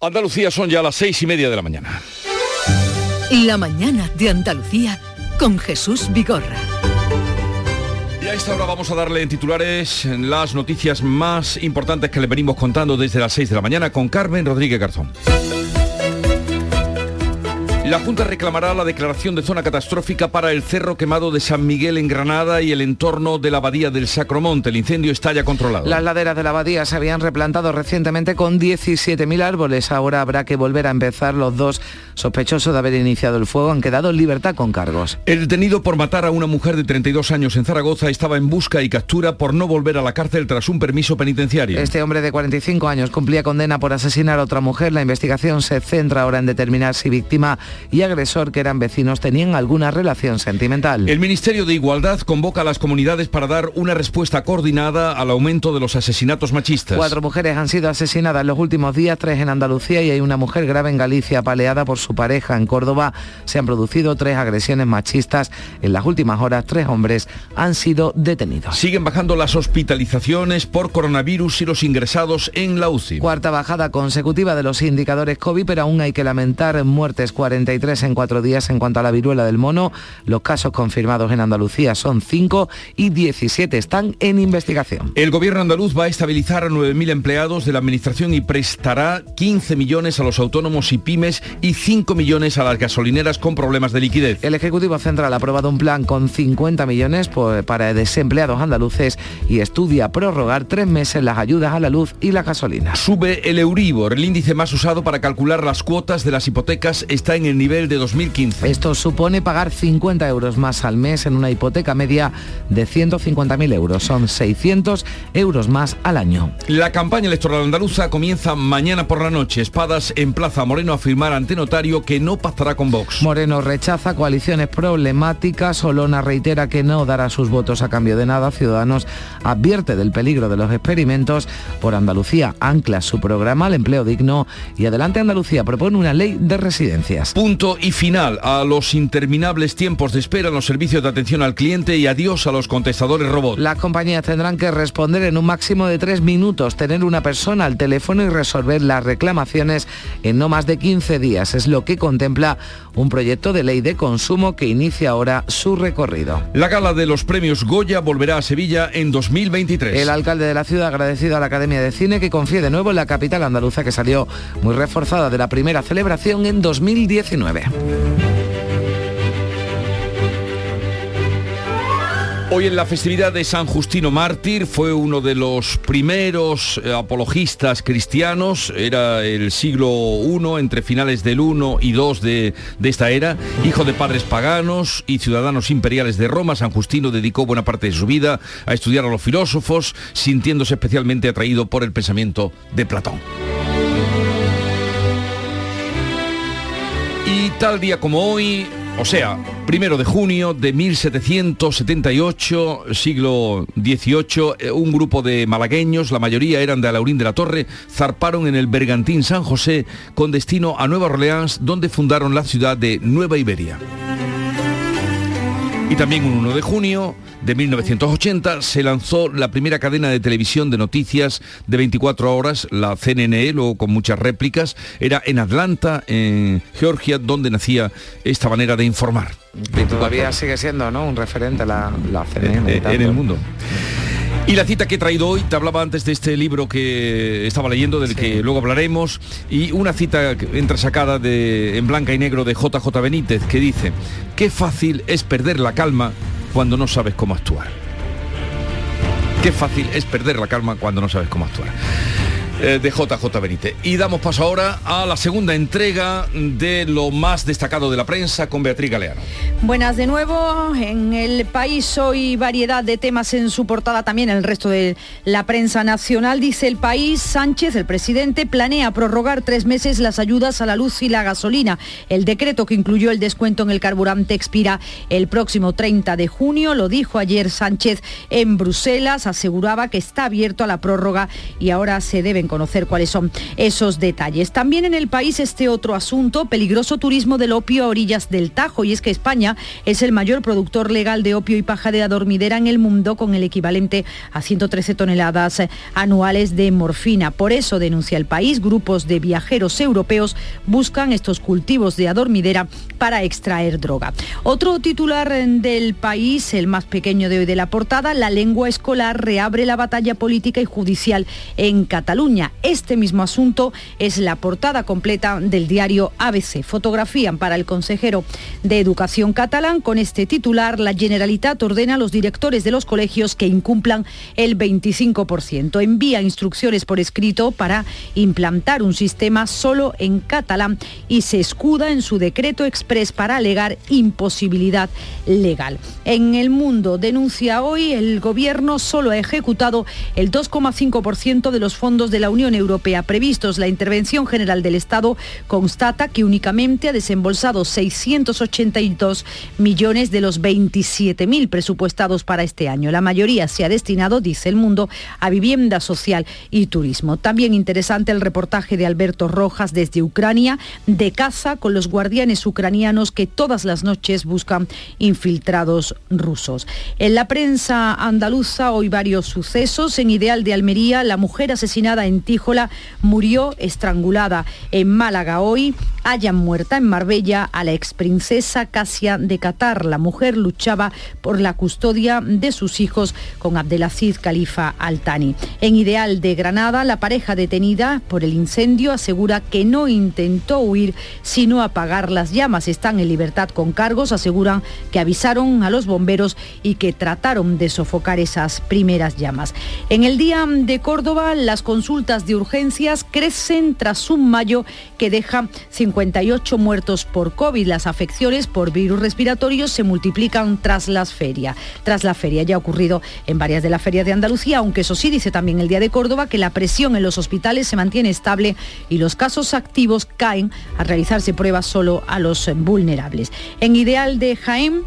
Andalucía son ya las seis y media de la mañana. La mañana de Andalucía con Jesús Vigorra. Y a esta hora vamos a darle en titulares las noticias más importantes que le venimos contando desde las 6 de la mañana con Carmen Rodríguez Garzón. La Junta reclamará la declaración de zona catastrófica para el cerro quemado de San Miguel en Granada y el entorno de la abadía del Sacromonte. El incendio está ya controlado. Las laderas de la abadía se habían replantado recientemente con 17.000 árboles. Ahora habrá que volver a empezar. Los dos sospechosos de haber iniciado el fuego han quedado en libertad con cargos. El detenido por matar a una mujer de 32 años en Zaragoza estaba en busca y captura por no volver a la cárcel tras un permiso penitenciario. Este hombre de 45 años cumplía condena por asesinar a otra mujer. La investigación se centra ahora en determinar si víctima y agresor, que eran vecinos, tenían alguna relación sentimental. El Ministerio de Igualdad convoca a las comunidades para dar una respuesta coordinada al aumento de los asesinatos machistas. Cuatro mujeres han sido asesinadas en los últimos días, tres en Andalucía y hay una mujer grave en Galicia apaleada por su pareja. En Córdoba se han producido tres agresiones machistas. En las últimas horas, tres hombres han sido detenidos. Siguen bajando las hospitalizaciones por coronavirus y los ingresados en la UCI. Cuarta bajada consecutiva de los indicadores COVID, pero aún hay que lamentar muertes 43 en cuatro días en cuanto a la viruela del mono. Los casos confirmados en Andalucía son 5 y 17 están en investigación. El gobierno andaluz va a estabilizar a 9.000 empleados de la administración y prestará 15 millones a los autónomos y pymes y 5 millones a las gasolineras con problemas de liquidez. El Ejecutivo Central ha aprobado un plan con 50 millones para desempleados andaluces y estudia prorrogar tres meses las ayudas a la luz y la gasolina. Sube el Euribor, el índice más usado para calcular las cuotas de las hipotecas está en el nivel de 2015. Esto supone pagar 50 euros más al mes en una hipoteca media de 150.000 euros. Son 600 euros más al año. La campaña electoral andaluza comienza mañana por la noche. Espadas en Plaza Moreno a firmar ante notario que no pactará con Vox. Moreno rechaza coaliciones problemáticas. Olona reitera que no dará sus votos a cambio de nada. Ciudadanos advierte del peligro de los experimentos. Por Andalucía ancla su programa al empleo digno y Adelante Andalucía propone una ley de residencias. Punto y final a los interminables tiempos de espera en los servicios de atención al cliente y adiós a los contestadores robots. Las compañías tendrán que responder en un máximo de tres minutos, tener una persona al teléfono y resolver las reclamaciones en no más de 15 días. Es lo que contempla un proyecto de ley de consumo que inicia ahora su recorrido. La gala de los premios Goya volverá a Sevilla en 2023. El alcalde de la ciudad agradecido a la Academia de Cine que confíe de nuevo en la capital andaluza que salió muy reforzada de la primera celebración en 2019. Hoy en la festividad de San Justino Mártir fue uno de los primeros eh, apologistas cristianos, era el siglo I, entre finales del I y II de, de, esta era, hijo de padres paganos y ciudadanos imperiales de Roma, San Justino dedicó buena parte de su vida a estudiar a los filósofos, sintiéndose especialmente atraído por el pensamiento de Platón. Tal día como hoy, o sea, primero de junio de 1778, siglo XVIII, eh, un grupo de malagueños, la mayoría eran de Alaurín de la Torre, zarparon en el Bergantín San José con destino a Nueva Orleans, donde fundaron la ciudad de Nueva Iberia. Y también un 1 de junio de 1980 se lanzó la primera cadena de televisión de noticias de 24 horas, la CNN, luego con muchas réplicas. Era en Atlanta, en Georgia, donde nacía esta manera de informar. Y todavía sigue siendo ¿no? un referente la, la CNN. En, en el mundo. Y la cita que he traído hoy, te hablaba antes de este libro que estaba leyendo, del sí. que luego hablaremos, y una cita entresacada de, en blanca y negro de JJ Benítez, que dice, qué fácil es perder la calma cuando no sabes cómo actuar. Qué fácil es perder la calma cuando no sabes cómo actuar. Eh, de JJ Benítez. Y damos paso ahora a la segunda entrega de lo más destacado de la prensa con Beatriz Galeano. Buenas de nuevo. En el país hoy variedad de temas en su portada también el resto de la prensa nacional. Dice el país, Sánchez, el presidente, planea prorrogar tres meses las ayudas a la luz y la gasolina. El decreto que incluyó el descuento en el carburante expira el próximo 30 de junio. Lo dijo ayer Sánchez en Bruselas. Aseguraba que está abierto a la prórroga y ahora se deben conocer cuáles son esos detalles. También en el país este otro asunto, peligroso turismo del opio a orillas del Tajo, y es que España es el mayor productor legal de opio y paja de adormidera en el mundo, con el equivalente a 113 toneladas anuales de morfina. Por eso denuncia el país, grupos de viajeros europeos buscan estos cultivos de adormidera para extraer droga. Otro titular del país, el más pequeño de hoy de la portada, la lengua escolar reabre la batalla política y judicial en Cataluña. Este mismo asunto es la portada completa del diario ABC. Fotografían para el consejero de Educación catalán con este titular, la Generalitat ordena a los directores de los colegios que incumplan el 25%. Envía instrucciones por escrito para implantar un sistema solo en catalán y se escuda en su decreto express para alegar imposibilidad legal. En el mundo denuncia hoy el gobierno solo ha ejecutado el 2,5% de los fondos de la Unión Europea previstos. La Intervención General del Estado constata que únicamente ha desembolsado 682 millones de los 27.000 presupuestados para este año. La mayoría se ha destinado, dice el mundo, a vivienda social y turismo. También interesante el reportaje de Alberto Rojas desde Ucrania, de caza con los guardianes ucranianos que todas las noches buscan infiltrados rusos. En la prensa andaluza hoy varios sucesos. En Ideal de Almería, la mujer asesinada en Tíjola murió estrangulada. En Málaga hoy hayan muerta en Marbella a la exprincesa Casia de Qatar. La mujer luchaba por la custodia de sus hijos con Abdelaziz Khalifa Altani. En Ideal de Granada, la pareja detenida por el incendio asegura que no intentó huir sino apagar las llamas. Están en libertad con cargos, aseguran que avisaron a los bomberos y que trataron de sofocar esas primeras llamas. En el día de Córdoba, las consultas de urgencias crecen tras un mayo que deja 58 muertos por COVID. Las afecciones por virus respiratorios se multiplican tras las ferias. Tras la feria ya ha ocurrido en varias de las ferias de Andalucía, aunque eso sí dice también el Día de Córdoba que la presión en los hospitales se mantiene estable y los casos activos caen a realizarse pruebas solo a los vulnerables. En Ideal de Jaén,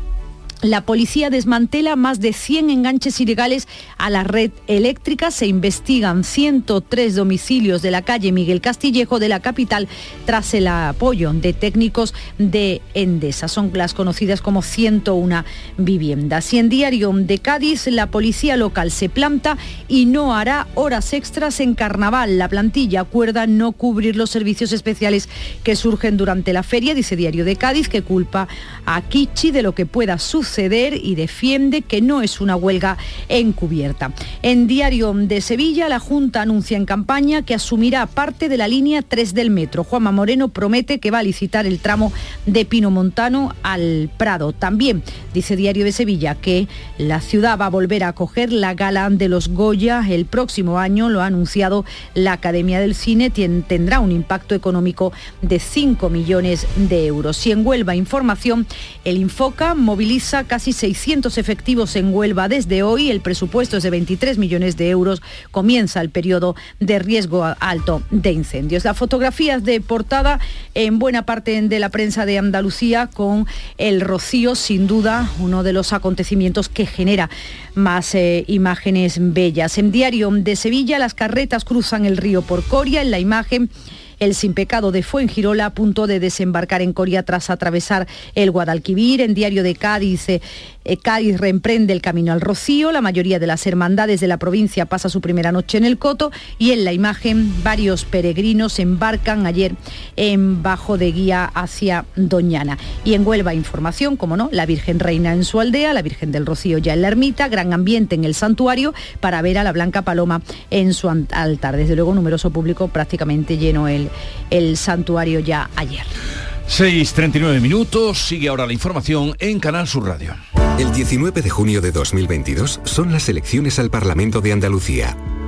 la policía desmantela más de 100 enganches ilegales a la red eléctrica. Se investigan 103 domicilios de la calle Miguel Castillejo de la capital tras el apoyo de técnicos de Endesa. Son las conocidas como 101 viviendas. Y en Diario de Cádiz, la policía local se planta y no hará horas extras en carnaval. La plantilla acuerda no cubrir los servicios especiales que surgen durante la feria, dice Diario de Cádiz, que culpa a Kichi de lo que pueda suceder ceder y defiende que no es una huelga encubierta. En Diario de Sevilla, la Junta anuncia en campaña que asumirá parte de la línea 3 del metro. Juanma Moreno promete que va a licitar el tramo de Pino Montano al Prado. También dice Diario de Sevilla que la ciudad va a volver a acoger la gala de los Goya el próximo año, lo ha anunciado la Academia del Cine, tendrá un impacto económico de 5 millones de euros. Y en Huelva Información, el Infoca moviliza casi 600 efectivos en Huelva desde hoy. El presupuesto es de 23 millones de euros. Comienza el periodo de riesgo alto de incendios. Las fotografías de portada en buena parte de la prensa de Andalucía con el rocío, sin duda, uno de los acontecimientos que genera más eh, imágenes bellas. En Diario de Sevilla, las carretas cruzan el río por Coria. En la imagen el sin pecado de Fuengirola a punto de desembarcar en Coria tras atravesar el Guadalquivir. En Diario de Cádiz, eh, Cádiz reemprende el camino al Rocío. La mayoría de las hermandades de la provincia pasa su primera noche en el Coto y en la imagen varios peregrinos embarcan ayer en Bajo de Guía hacia Doñana. Y en Huelva información, como no, la Virgen Reina en su aldea, la Virgen del Rocío ya en la ermita, gran ambiente en el santuario para ver a la Blanca Paloma en su altar. Desde luego numeroso público prácticamente lleno el, el santuario ya ayer. 6.39 minutos, sigue ahora la información en Canal Sur Radio. El 19 de junio de 2022 son las elecciones al Parlamento de Andalucía.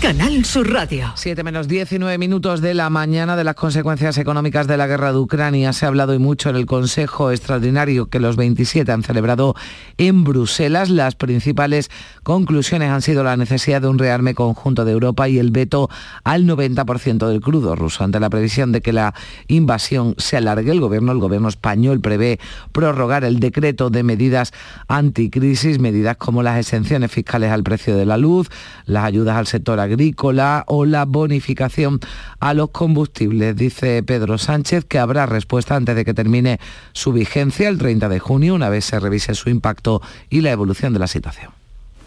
Canal Sur Radio. 7 menos 19 minutos de la mañana de las consecuencias económicas de la guerra de Ucrania. Se ha hablado hoy mucho en el Consejo Extraordinario que los 27 han celebrado en Bruselas. Las principales conclusiones han sido la necesidad de un rearme conjunto de Europa y el veto al 90% del crudo ruso. Ante la previsión de que la invasión se alargue, el gobierno, el gobierno español prevé prorrogar el decreto de medidas anticrisis, medidas como las exenciones fiscales al precio de la luz, las ayudas al sector agrícola o la bonificación a los combustibles. Dice Pedro Sánchez que habrá respuesta antes de que termine su vigencia el 30 de junio, una vez se revise su impacto y la evolución de la situación.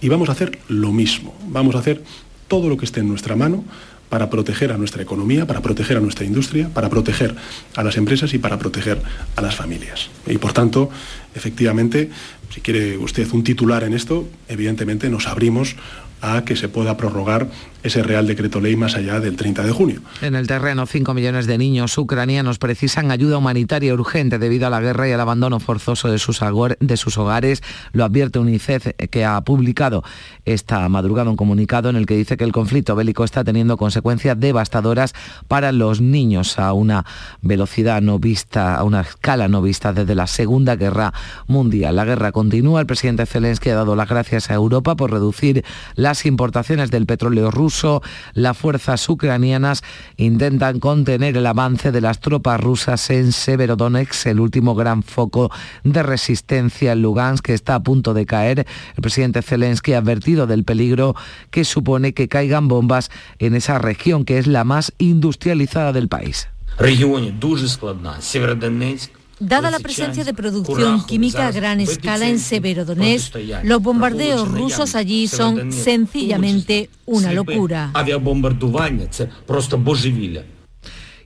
Y vamos a hacer lo mismo, vamos a hacer todo lo que esté en nuestra mano para proteger a nuestra economía, para proteger a nuestra industria, para proteger a las empresas y para proteger a las familias. Y por tanto, efectivamente, si quiere usted un titular en esto, evidentemente nos abrimos a que se pueda prorrogar ese Real Decreto Ley más allá del 30 de junio. En el terreno, 5 millones de niños ucranianos precisan ayuda humanitaria urgente debido a la guerra y al abandono forzoso de sus, hogares. Lo advierte UNICEF, eh, que ha publicado esta madrugada un comunicado en el que dice que el conflicto bélico está teniendo consecuencias devastadoras para los niños a una velocidad no vista, a una escala no vista desde la Segunda Guerra Mundial. La guerra continúa. El presidente Zelensky ha dado las gracias a Europa por reducir las importaciones del petróleo ruso las fuerzas ucranianas intentan contener el avance de las tropas rusas en Severodonetsk, el último gran foco de resistencia en Lugansk que está a punto de caer. El presidente Zelensky ha advertido del peligro que supone que caigan bombas en esa región que es la más industrializada del país. Dada la presencia de producción química a gran escala en Severodonetsk, los bombardeos rusos allí son sencillamente una locura.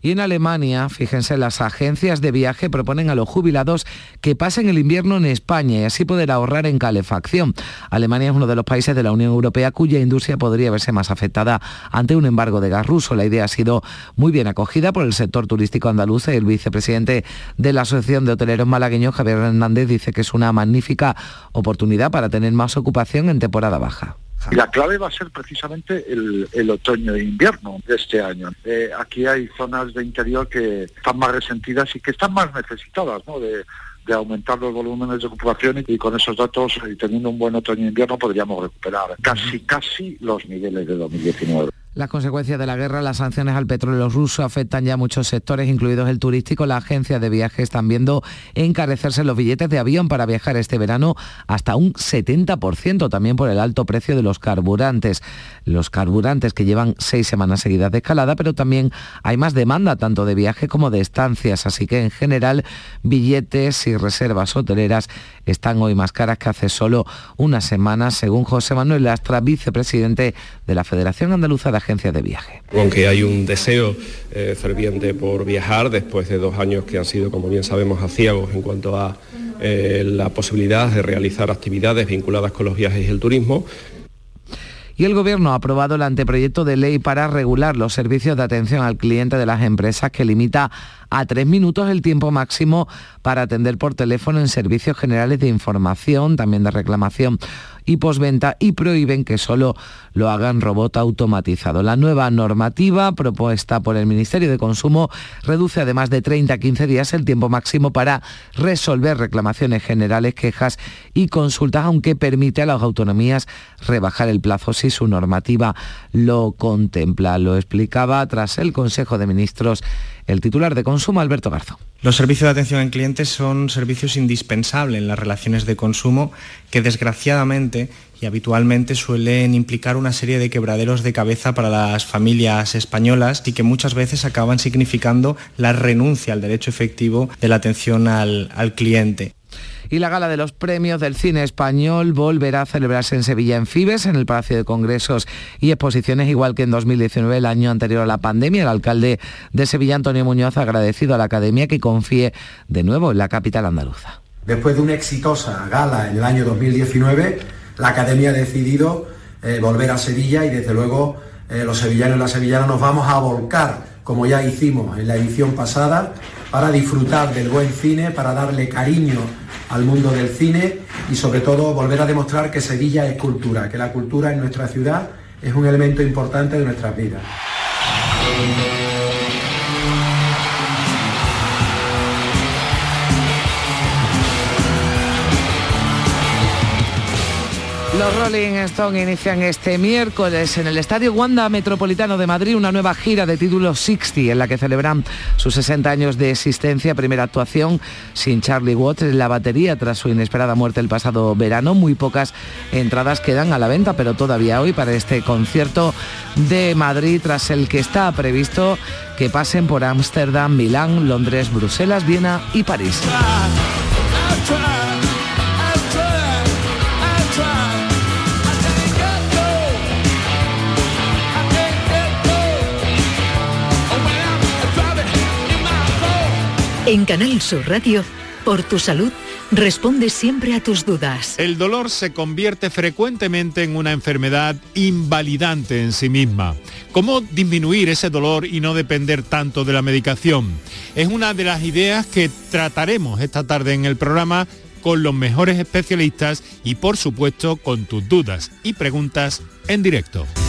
Y en Alemania, fíjense, las agencias de viaje proponen a los jubilados que pasen el invierno en España y así poder ahorrar en calefacción. Alemania es uno de los países de la Unión Europea cuya industria podría verse más afectada ante un embargo de gas ruso. La idea ha sido muy bien acogida por el sector turístico andaluz el vicepresidente de la Asociación de Hoteleros Malagueños, Javier Hernández, dice que es una magnífica oportunidad para tener más ocupación en temporada baja. Y la clave va a ser precisamente el, otoño e invierno de este año. Eh, aquí hay zonas de interior que están más resentidas y que están más necesitadas de, de aumentar los volúmenes de ocupación y con esos datos, y teniendo un buen otoño e invierno, podríamos recuperar casi, casi los niveles de 2019. Las consecuencias de la guerra, las sanciones al petróleo ruso afectan ya a muchos sectores, incluidos el turístico. La agencia de viajes están viendo encarecerse los billetes de avión para viajar este verano hasta un 70%, también por el alto precio de los carburantes. Los carburantes que llevan seis semanas seguidas de escalada, pero también hay más demanda tanto de viaje como de estancias. Así que en general, billetes y reservas hoteleras están hoy más caras que hace solo unas semanas, según José Manuel Lastra, vicepresidente de la Federación Andaluza de Agencias de Viaje. Aunque hay un deseo eh, ferviente por viajar, después de dos años que han sido, como bien sabemos, aciagos en cuanto a eh, la posibilidad de realizar actividades vinculadas con los viajes y el turismo, y el Gobierno ha aprobado el anteproyecto de ley para regular los servicios de atención al cliente de las empresas que limita a tres minutos el tiempo máximo para atender por teléfono en servicios generales de información, también de reclamación y posventa y prohíben que solo lo hagan robot automatizado. La nueva normativa propuesta por el Ministerio de Consumo reduce además de 30 a 15 días el tiempo máximo para resolver reclamaciones generales, quejas y consultas, aunque permite a las autonomías rebajar el plazo si su normativa lo contempla. Lo explicaba tras el Consejo de Ministros el titular de consumo, Alberto Garzo. Los servicios de atención al cliente son servicios indispensables en las relaciones de consumo que desgraciadamente y habitualmente suelen implicar una serie de quebraderos de cabeza para las familias españolas y que muchas veces acaban significando la renuncia al derecho efectivo de la atención al, al cliente y la gala de los premios del cine español volverá a celebrarse en Sevilla en Fibes, en el Palacio de Congresos y Exposiciones, igual que en 2019, el año anterior a la pandemia. El alcalde de Sevilla, Antonio Muñoz, ha agradecido a la Academia que confíe de nuevo en la capital andaluza. Después de una exitosa gala en el año 2019, la Academia ha decidido eh, volver a Sevilla y desde luego eh, los sevillanos y las sevillanas nos vamos a volcar, como ya hicimos en la edición pasada, para disfrutar del buen cine, para darle cariño al mundo del cine y sobre todo volver a demostrar que Sevilla es cultura, que la cultura en nuestra ciudad es un elemento importante de nuestras vidas. Los Rolling Stones inician este miércoles en el Estadio Wanda Metropolitano de Madrid una nueva gira de título 60 en la que celebran sus 60 años de existencia. Primera actuación sin Charlie Watts en la batería tras su inesperada muerte el pasado verano. Muy pocas entradas quedan a la venta, pero todavía hoy para este concierto de Madrid tras el que está previsto que pasen por Ámsterdam, Milán, Londres, Bruselas, Viena y París. En Canal Sur Radio, por tu salud, responde siempre a tus dudas. El dolor se convierte frecuentemente en una enfermedad invalidante en sí misma. ¿Cómo disminuir ese dolor y no depender tanto de la medicación? Es una de las ideas que trataremos esta tarde en el programa con los mejores especialistas y por supuesto con tus dudas y preguntas en directo.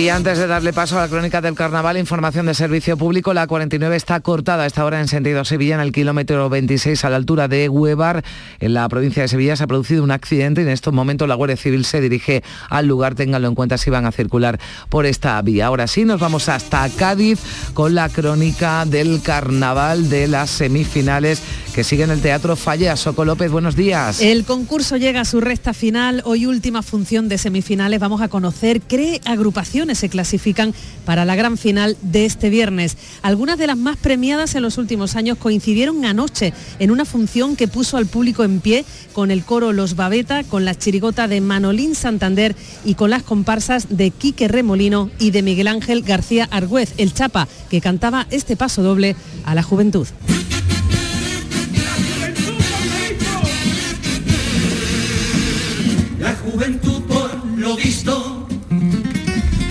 Y antes de darle paso a la crónica del carnaval, información de servicio público, la 49 está cortada a esta hora en sentido Sevilla, en el kilómetro 26 a la altura de Huevar, en la provincia de Sevilla. Se ha producido un accidente y en estos momentos la Guardia Civil se dirige al lugar. Ténganlo en cuenta si van a circular por esta vía. Ahora sí, nos vamos hasta Cádiz con la crónica del carnaval de las semifinales que sigue en el Teatro Falla. Soco López, buenos días. El concurso llega a su recta final. Hoy última función de semifinales. Vamos a conocer qué se clasifican para la gran final de este viernes. Algunas de las más premiadas en los últimos años coincidieron anoche en una función que puso al público en pie con el coro Los Babeta, con la chirigota de Manolín Santander y con las comparsas de Quique Remolino y de Miguel Ángel García Argüez, el Chapa, que cantaba este paso doble a la juventud. La juventud por lo visto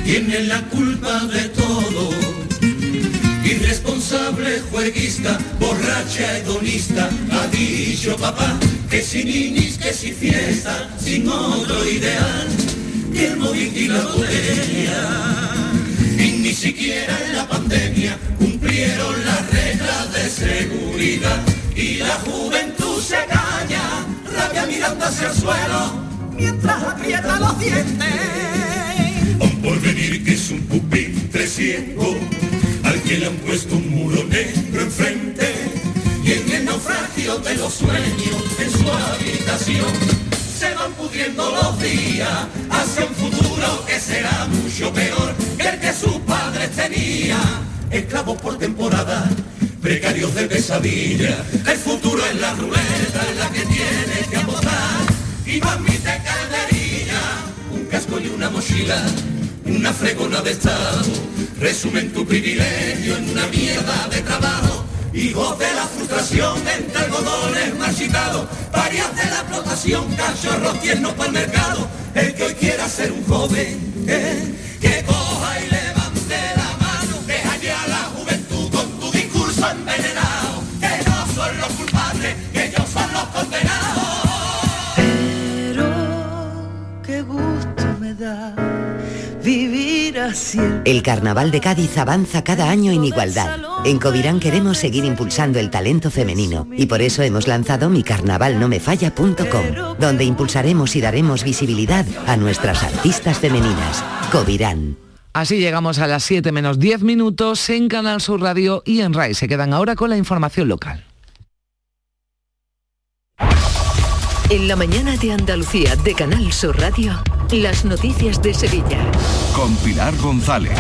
tiene la culpa de todo. Irresponsable, jueguista, borracha, hedonista, ha dicho papá que sin ninis, que si fiesta, sin otro ideal, que el móvil y la botella. Y ni siquiera en la pandemia cumplieron las reglas de seguridad y la juventud se caña, rabia mirando hacia el suelo mientras aprieta los dientes. Un porvenir que es un pupitre ciego, al que le han puesto un muro negro enfrente, y en el naufragio de los sueños en su habitación se van pudriendo los días hacia un futuro que será mucho peor que el que sus padres tenían, esclavos por temporada. Precarios de pesadilla, el futuro es la ruleta en la que tienes que apostar y mami te cae y una mochila, una fregona de estado, resumen tu privilegio en una mierda de trabajo. Hijos de la frustración entre algodones marchitados, parias de la explotación, cachorros tiernos para el mercado, el que hoy quiera ser un joven, eh, El Carnaval de Cádiz avanza cada año en igualdad. En Covirán queremos seguir impulsando el talento femenino y por eso hemos lanzado micarnavalnomefalla.com, donde impulsaremos y daremos visibilidad a nuestras artistas femeninas. Covirán. Así llegamos a las 7 menos 10 minutos en Canal Sur Radio y en RAI. Se quedan ahora con la información local. En la mañana de Andalucía de Canal Sur Radio, las noticias de Sevilla. Con Pilar González.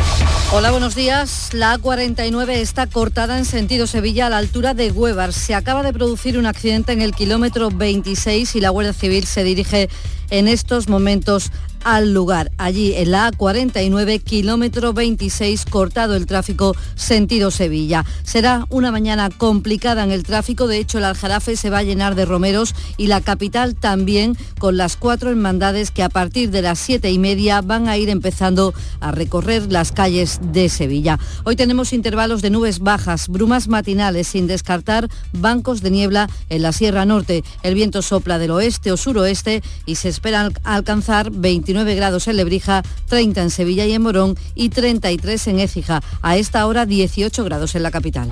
Hola, buenos días. La A49 está cortada en sentido Sevilla a la altura de Huevar. Se acaba de producir un accidente en el kilómetro 26 y la Guardia Civil se dirige en estos momentos al lugar. Allí en la A49, kilómetro 26, cortado el tráfico sentido Sevilla. Será una mañana complicada en el tráfico, de hecho el Aljarafe se va a llenar de romeros y la capital también con las cuatro hermandades que a partir de las siete y media van a ir empezando a recorrer las calles de Sevilla. Hoy tenemos intervalos de nubes bajas, brumas matinales sin descartar bancos de niebla en la Sierra Norte. El viento sopla del oeste o suroeste y se espera alcanzar 20 29 grados en Lebrija, 30 en Sevilla y en Morón y 33 en Écija. A esta hora 18 grados en la capital.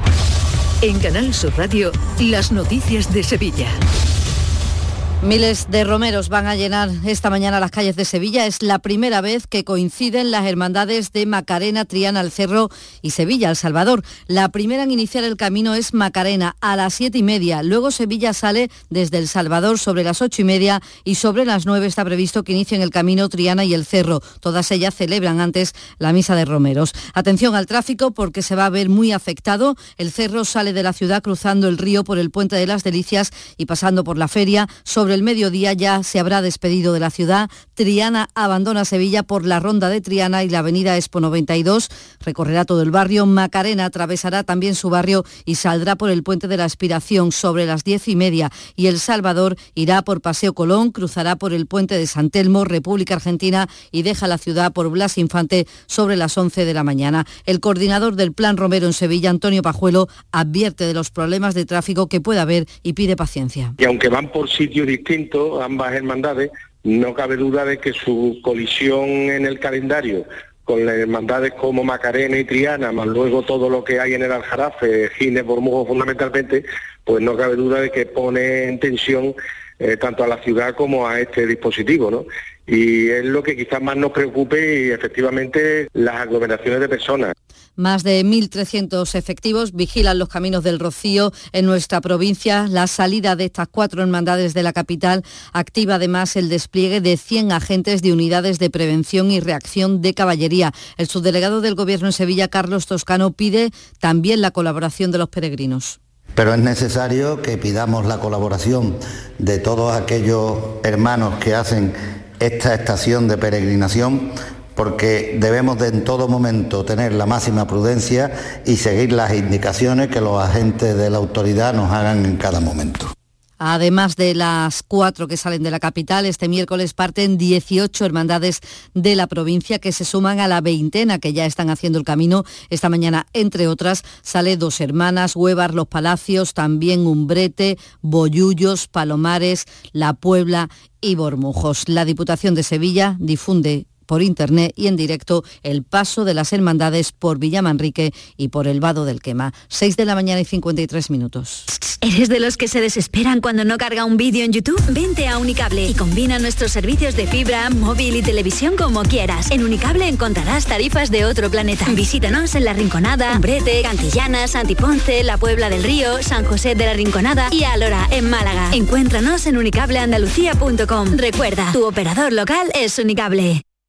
En Canal Sur Radio, las noticias de Sevilla. Miles de romeros van a llenar esta mañana las calles de Sevilla. Es la primera vez que coinciden las hermandades de Macarena, Triana, El Cerro y Sevilla, El Salvador. La primera en iniciar el camino es Macarena a las siete y media. Luego Sevilla sale desde El Salvador sobre las ocho y media y sobre las nueve está previsto que inicien el camino Triana y El Cerro. Todas ellas celebran antes la misa de romeros. Atención al tráfico porque se va a ver muy afectado. El Cerro sale de la ciudad cruzando el río por el Puente de las Delicias y pasando por la feria sobre el mediodía ya se habrá despedido de la ciudad. Triana abandona Sevilla por la ronda de Triana y la avenida Expo 92. Recorrerá todo el barrio. Macarena atravesará también su barrio y saldrá por el puente de la Aspiración sobre las diez y media. Y El Salvador irá por Paseo Colón, cruzará por el puente de San Telmo, República Argentina y deja la ciudad por Blas Infante sobre las 11 de la mañana. El coordinador del Plan Romero en Sevilla, Antonio Pajuelo, advierte de los problemas de tráfico que puede haber y pide paciencia. Y aunque van por sitios ambas hermandades, no cabe duda de que su colisión en el calendario con las hermandades como Macarena y Triana, más luego todo lo que hay en el Aljarafe, Gines, Bormujo fundamentalmente, pues no cabe duda de que pone en tensión eh, tanto a la ciudad como a este dispositivo, ¿no? Y es lo que quizás más nos preocupe y efectivamente las aglomeraciones de personas. Más de 1.300 efectivos vigilan los caminos del Rocío en nuestra provincia. La salida de estas cuatro hermandades de la capital activa además el despliegue de 100 agentes de unidades de prevención y reacción de caballería. El subdelegado del Gobierno en Sevilla, Carlos Toscano, pide también la colaboración de los peregrinos. Pero es necesario que pidamos la colaboración de todos aquellos hermanos que hacen esta estación de peregrinación porque debemos de en todo momento tener la máxima prudencia y seguir las indicaciones que los agentes de la autoridad nos hagan en cada momento. Además de las cuatro que salen de la capital, este miércoles parten 18 hermandades de la provincia que se suman a la veintena que ya están haciendo el camino. Esta mañana, entre otras, sale Dos Hermanas, Huevar, Los Palacios, también Umbrete, Boyullos, Palomares, La Puebla y Bormujos. La Diputación de Sevilla difunde por internet y en directo el paso de las hermandades por Villamanrique y por el Vado del Quema. 6 de la mañana y 53 minutos. ¿Eres de los que se desesperan cuando no carga un vídeo en YouTube? Vente a Unicable y combina nuestros servicios de fibra, móvil y televisión como quieras. En Unicable encontrarás tarifas de otro planeta. Visítanos en La Rinconada, Brete, Cantillana, Santiponce, La Puebla del Río, San José de la Rinconada y Alora, en Málaga. Encuéntranos en unicableandalucía.com. Recuerda, tu operador local es Unicable.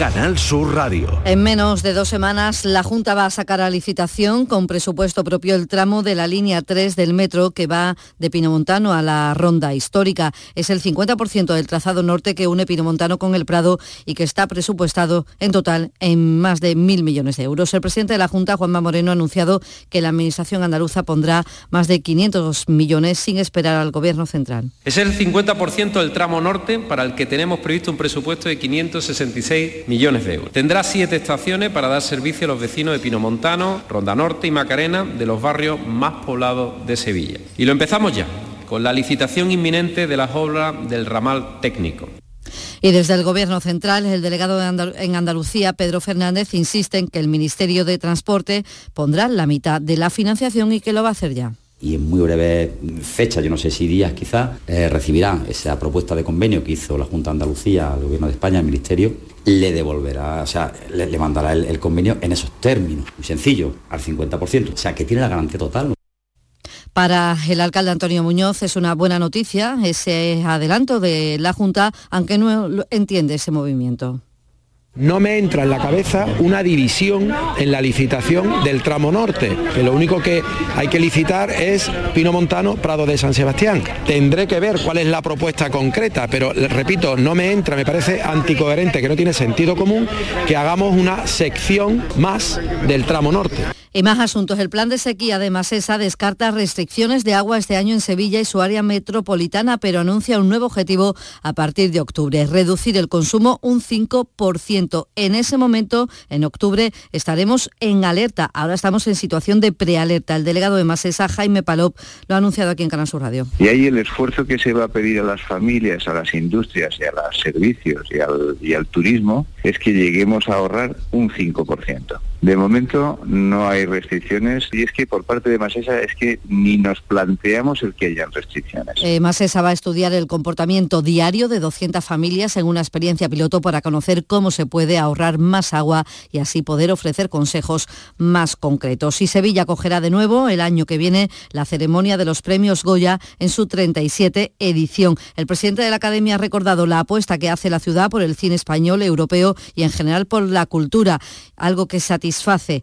Canal Sur Radio. En menos de dos semanas, la Junta va a sacar a licitación con presupuesto propio el tramo de la línea 3 del metro que va de Pinomontano a la Ronda Histórica. Es el 50% del trazado norte que une Pinomontano con el Prado y que está presupuestado en total en más de mil millones de euros. El presidente de la Junta, Juanma Moreno, ha anunciado que la Administración andaluza pondrá más de 500 millones sin esperar al Gobierno central. Es el 50% del tramo norte para el que tenemos previsto un presupuesto de 566 millones de euros. Tendrá siete estaciones para dar servicio a los vecinos de Pinomontano, Ronda Norte y Macarena de los barrios más poblados de Sevilla. Y lo empezamos ya, con la licitación inminente de las obras del ramal técnico. Y desde el Gobierno Central, el delegado en Andalucía, Pedro Fernández, insiste en que el Ministerio de Transporte pondrá la mitad de la financiación y que lo va a hacer ya y en muy breve fecha, yo no sé si días quizás, eh, recibirán esa propuesta de convenio que hizo la Junta de Andalucía al Gobierno de España, al Ministerio, le devolverá, o sea, le, mandará el, el, convenio en esos términos, muy sencillo, al 50%, o sea, que tiene la garantía total. Para el alcalde Antonio Muñoz es una buena noticia ese adelanto de la Junta, aunque no entiende ese movimiento. No me entra en la cabeza una división en la licitación del tramo norte, que lo único que hay que licitar es Pino Montano, Prado de San Sebastián. Tendré que ver cuál es la propuesta concreta, pero repito, no me entra, me parece anticoherente, que no tiene sentido común que hagamos una sección más del tramo norte. En más asuntos, el plan de sequía de Masesa descarta restricciones de agua este año en Sevilla y su área metropolitana, pero anuncia un nuevo objetivo a partir de octubre, reducir el consumo un 5%. En ese momento, en octubre, estaremos en alerta. Ahora estamos en situación de prealerta. El delegado de Masesa, Jaime Palop, lo ha anunciado aquí en Canal Sur Radio. Y ahí el esfuerzo que se va a pedir a las familias, a las industrias y a los servicios y al, y al turismo es que lleguemos a ahorrar un 5%. De momento no hay restricciones y es que por parte de Masesa es que ni nos planteamos el que hayan restricciones. Eh, Masesa va a estudiar el comportamiento diario de 200 familias en una experiencia piloto para conocer cómo se puede ahorrar más agua y así poder ofrecer consejos más concretos. Y Sevilla cogerá de nuevo el año que viene la ceremonia de los premios Goya en su 37 edición. El presidente de la Academia ha recordado la apuesta que hace la ciudad por el cine español, europeo y en general por la cultura, algo que satisface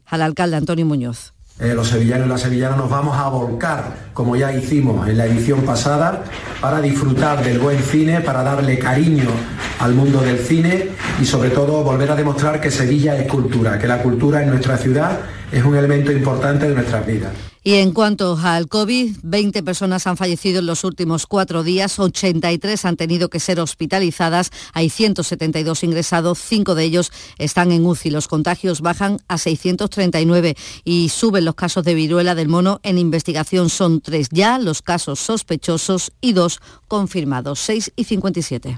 al alcalde Antonio Muñoz. Eh, los sevillanos y las sevillanas nos vamos a volcar, como ya hicimos en la edición pasada, para disfrutar del buen cine, para darle cariño al mundo del cine y sobre todo volver a demostrar que Sevilla es cultura, que la cultura en nuestra ciudad es un elemento importante de nuestras vidas. Y en cuanto al COVID, 20 personas han fallecido en los últimos cuatro días, 83 han tenido que ser hospitalizadas, hay 172 ingresados, cinco de ellos están en UCI. Los contagios bajan a 639 y suben los casos de viruela del mono. En investigación son tres ya los casos sospechosos y dos confirmados, 6 y 57.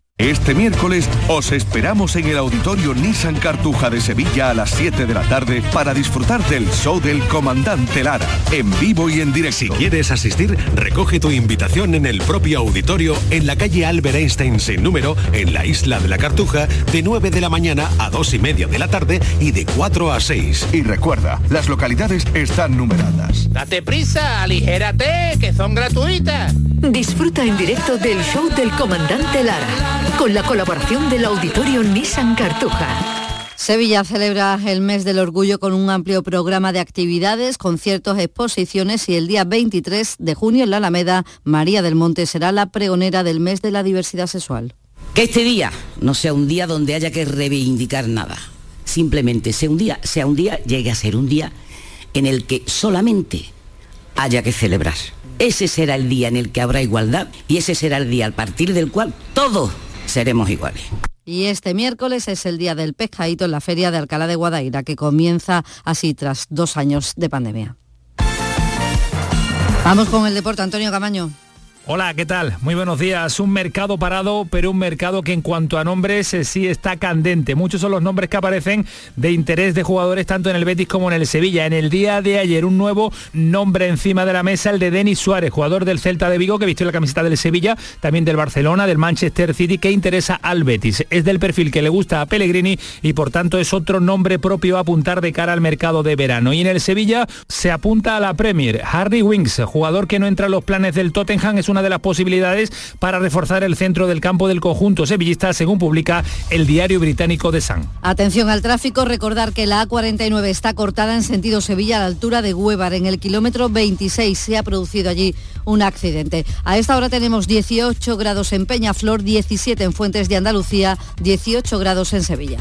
Este miércoles os esperamos en el Auditorio Nissan Cartuja de Sevilla a las 7 de la tarde para disfrutar del show del Comandante Lara, en vivo y en directo. Si quieres asistir, recoge tu invitación en el propio auditorio en la calle Albert Einstein sin número, en la isla de la Cartuja, de 9 de la mañana a 2 y media de la tarde y de 4 a 6. Y recuerda, las localidades están numeradas. Date prisa, aligérate, que son gratuitas. Disfruta en directo del show del Comandante Lara con la colaboración del Auditorio Nissan Cartuja. Sevilla celebra el mes del orgullo con un amplio programa de actividades, conciertos, exposiciones y el día 23 de junio en la Alameda, María del Monte será la pregonera del mes de la diversidad sexual. Que este día no sea un día donde haya que reivindicar nada. Simplemente sea un día, sea un día, llegue a ser un día en el que solamente haya que celebrar. Ese será el día en el que habrá igualdad y ese será el día a partir del cual todos seremos iguales. Y este miércoles es el día del pescadito en la Feria de Alcalá de Guadaira, que comienza así tras dos años de pandemia. Vamos con el deporte, Antonio Camaño. Hola, ¿qué tal? Muy buenos días. Un mercado parado, pero un mercado que en cuanto a nombres eh, sí está candente. Muchos son los nombres que aparecen de interés de jugadores tanto en el Betis como en el Sevilla. En el día de ayer un nuevo nombre encima de la mesa, el de Denis Suárez, jugador del Celta de Vigo que vistió la camiseta del Sevilla, también del Barcelona, del Manchester City, que interesa al Betis. Es del perfil que le gusta a Pellegrini y por tanto es otro nombre propio a apuntar de cara al mercado de verano. Y en el Sevilla se apunta a la Premier. Harry Winks, jugador que no entra en los planes del Tottenham, es una de las posibilidades para reforzar el centro del campo del conjunto sevillista, según publica el diario británico de Sun. Atención al tráfico, recordar que la A49 está cortada en sentido Sevilla a la altura de Huevar. En el kilómetro 26 se ha producido allí un accidente. A esta hora tenemos 18 grados en Peñaflor, 17 en Fuentes de Andalucía, 18 grados en Sevilla.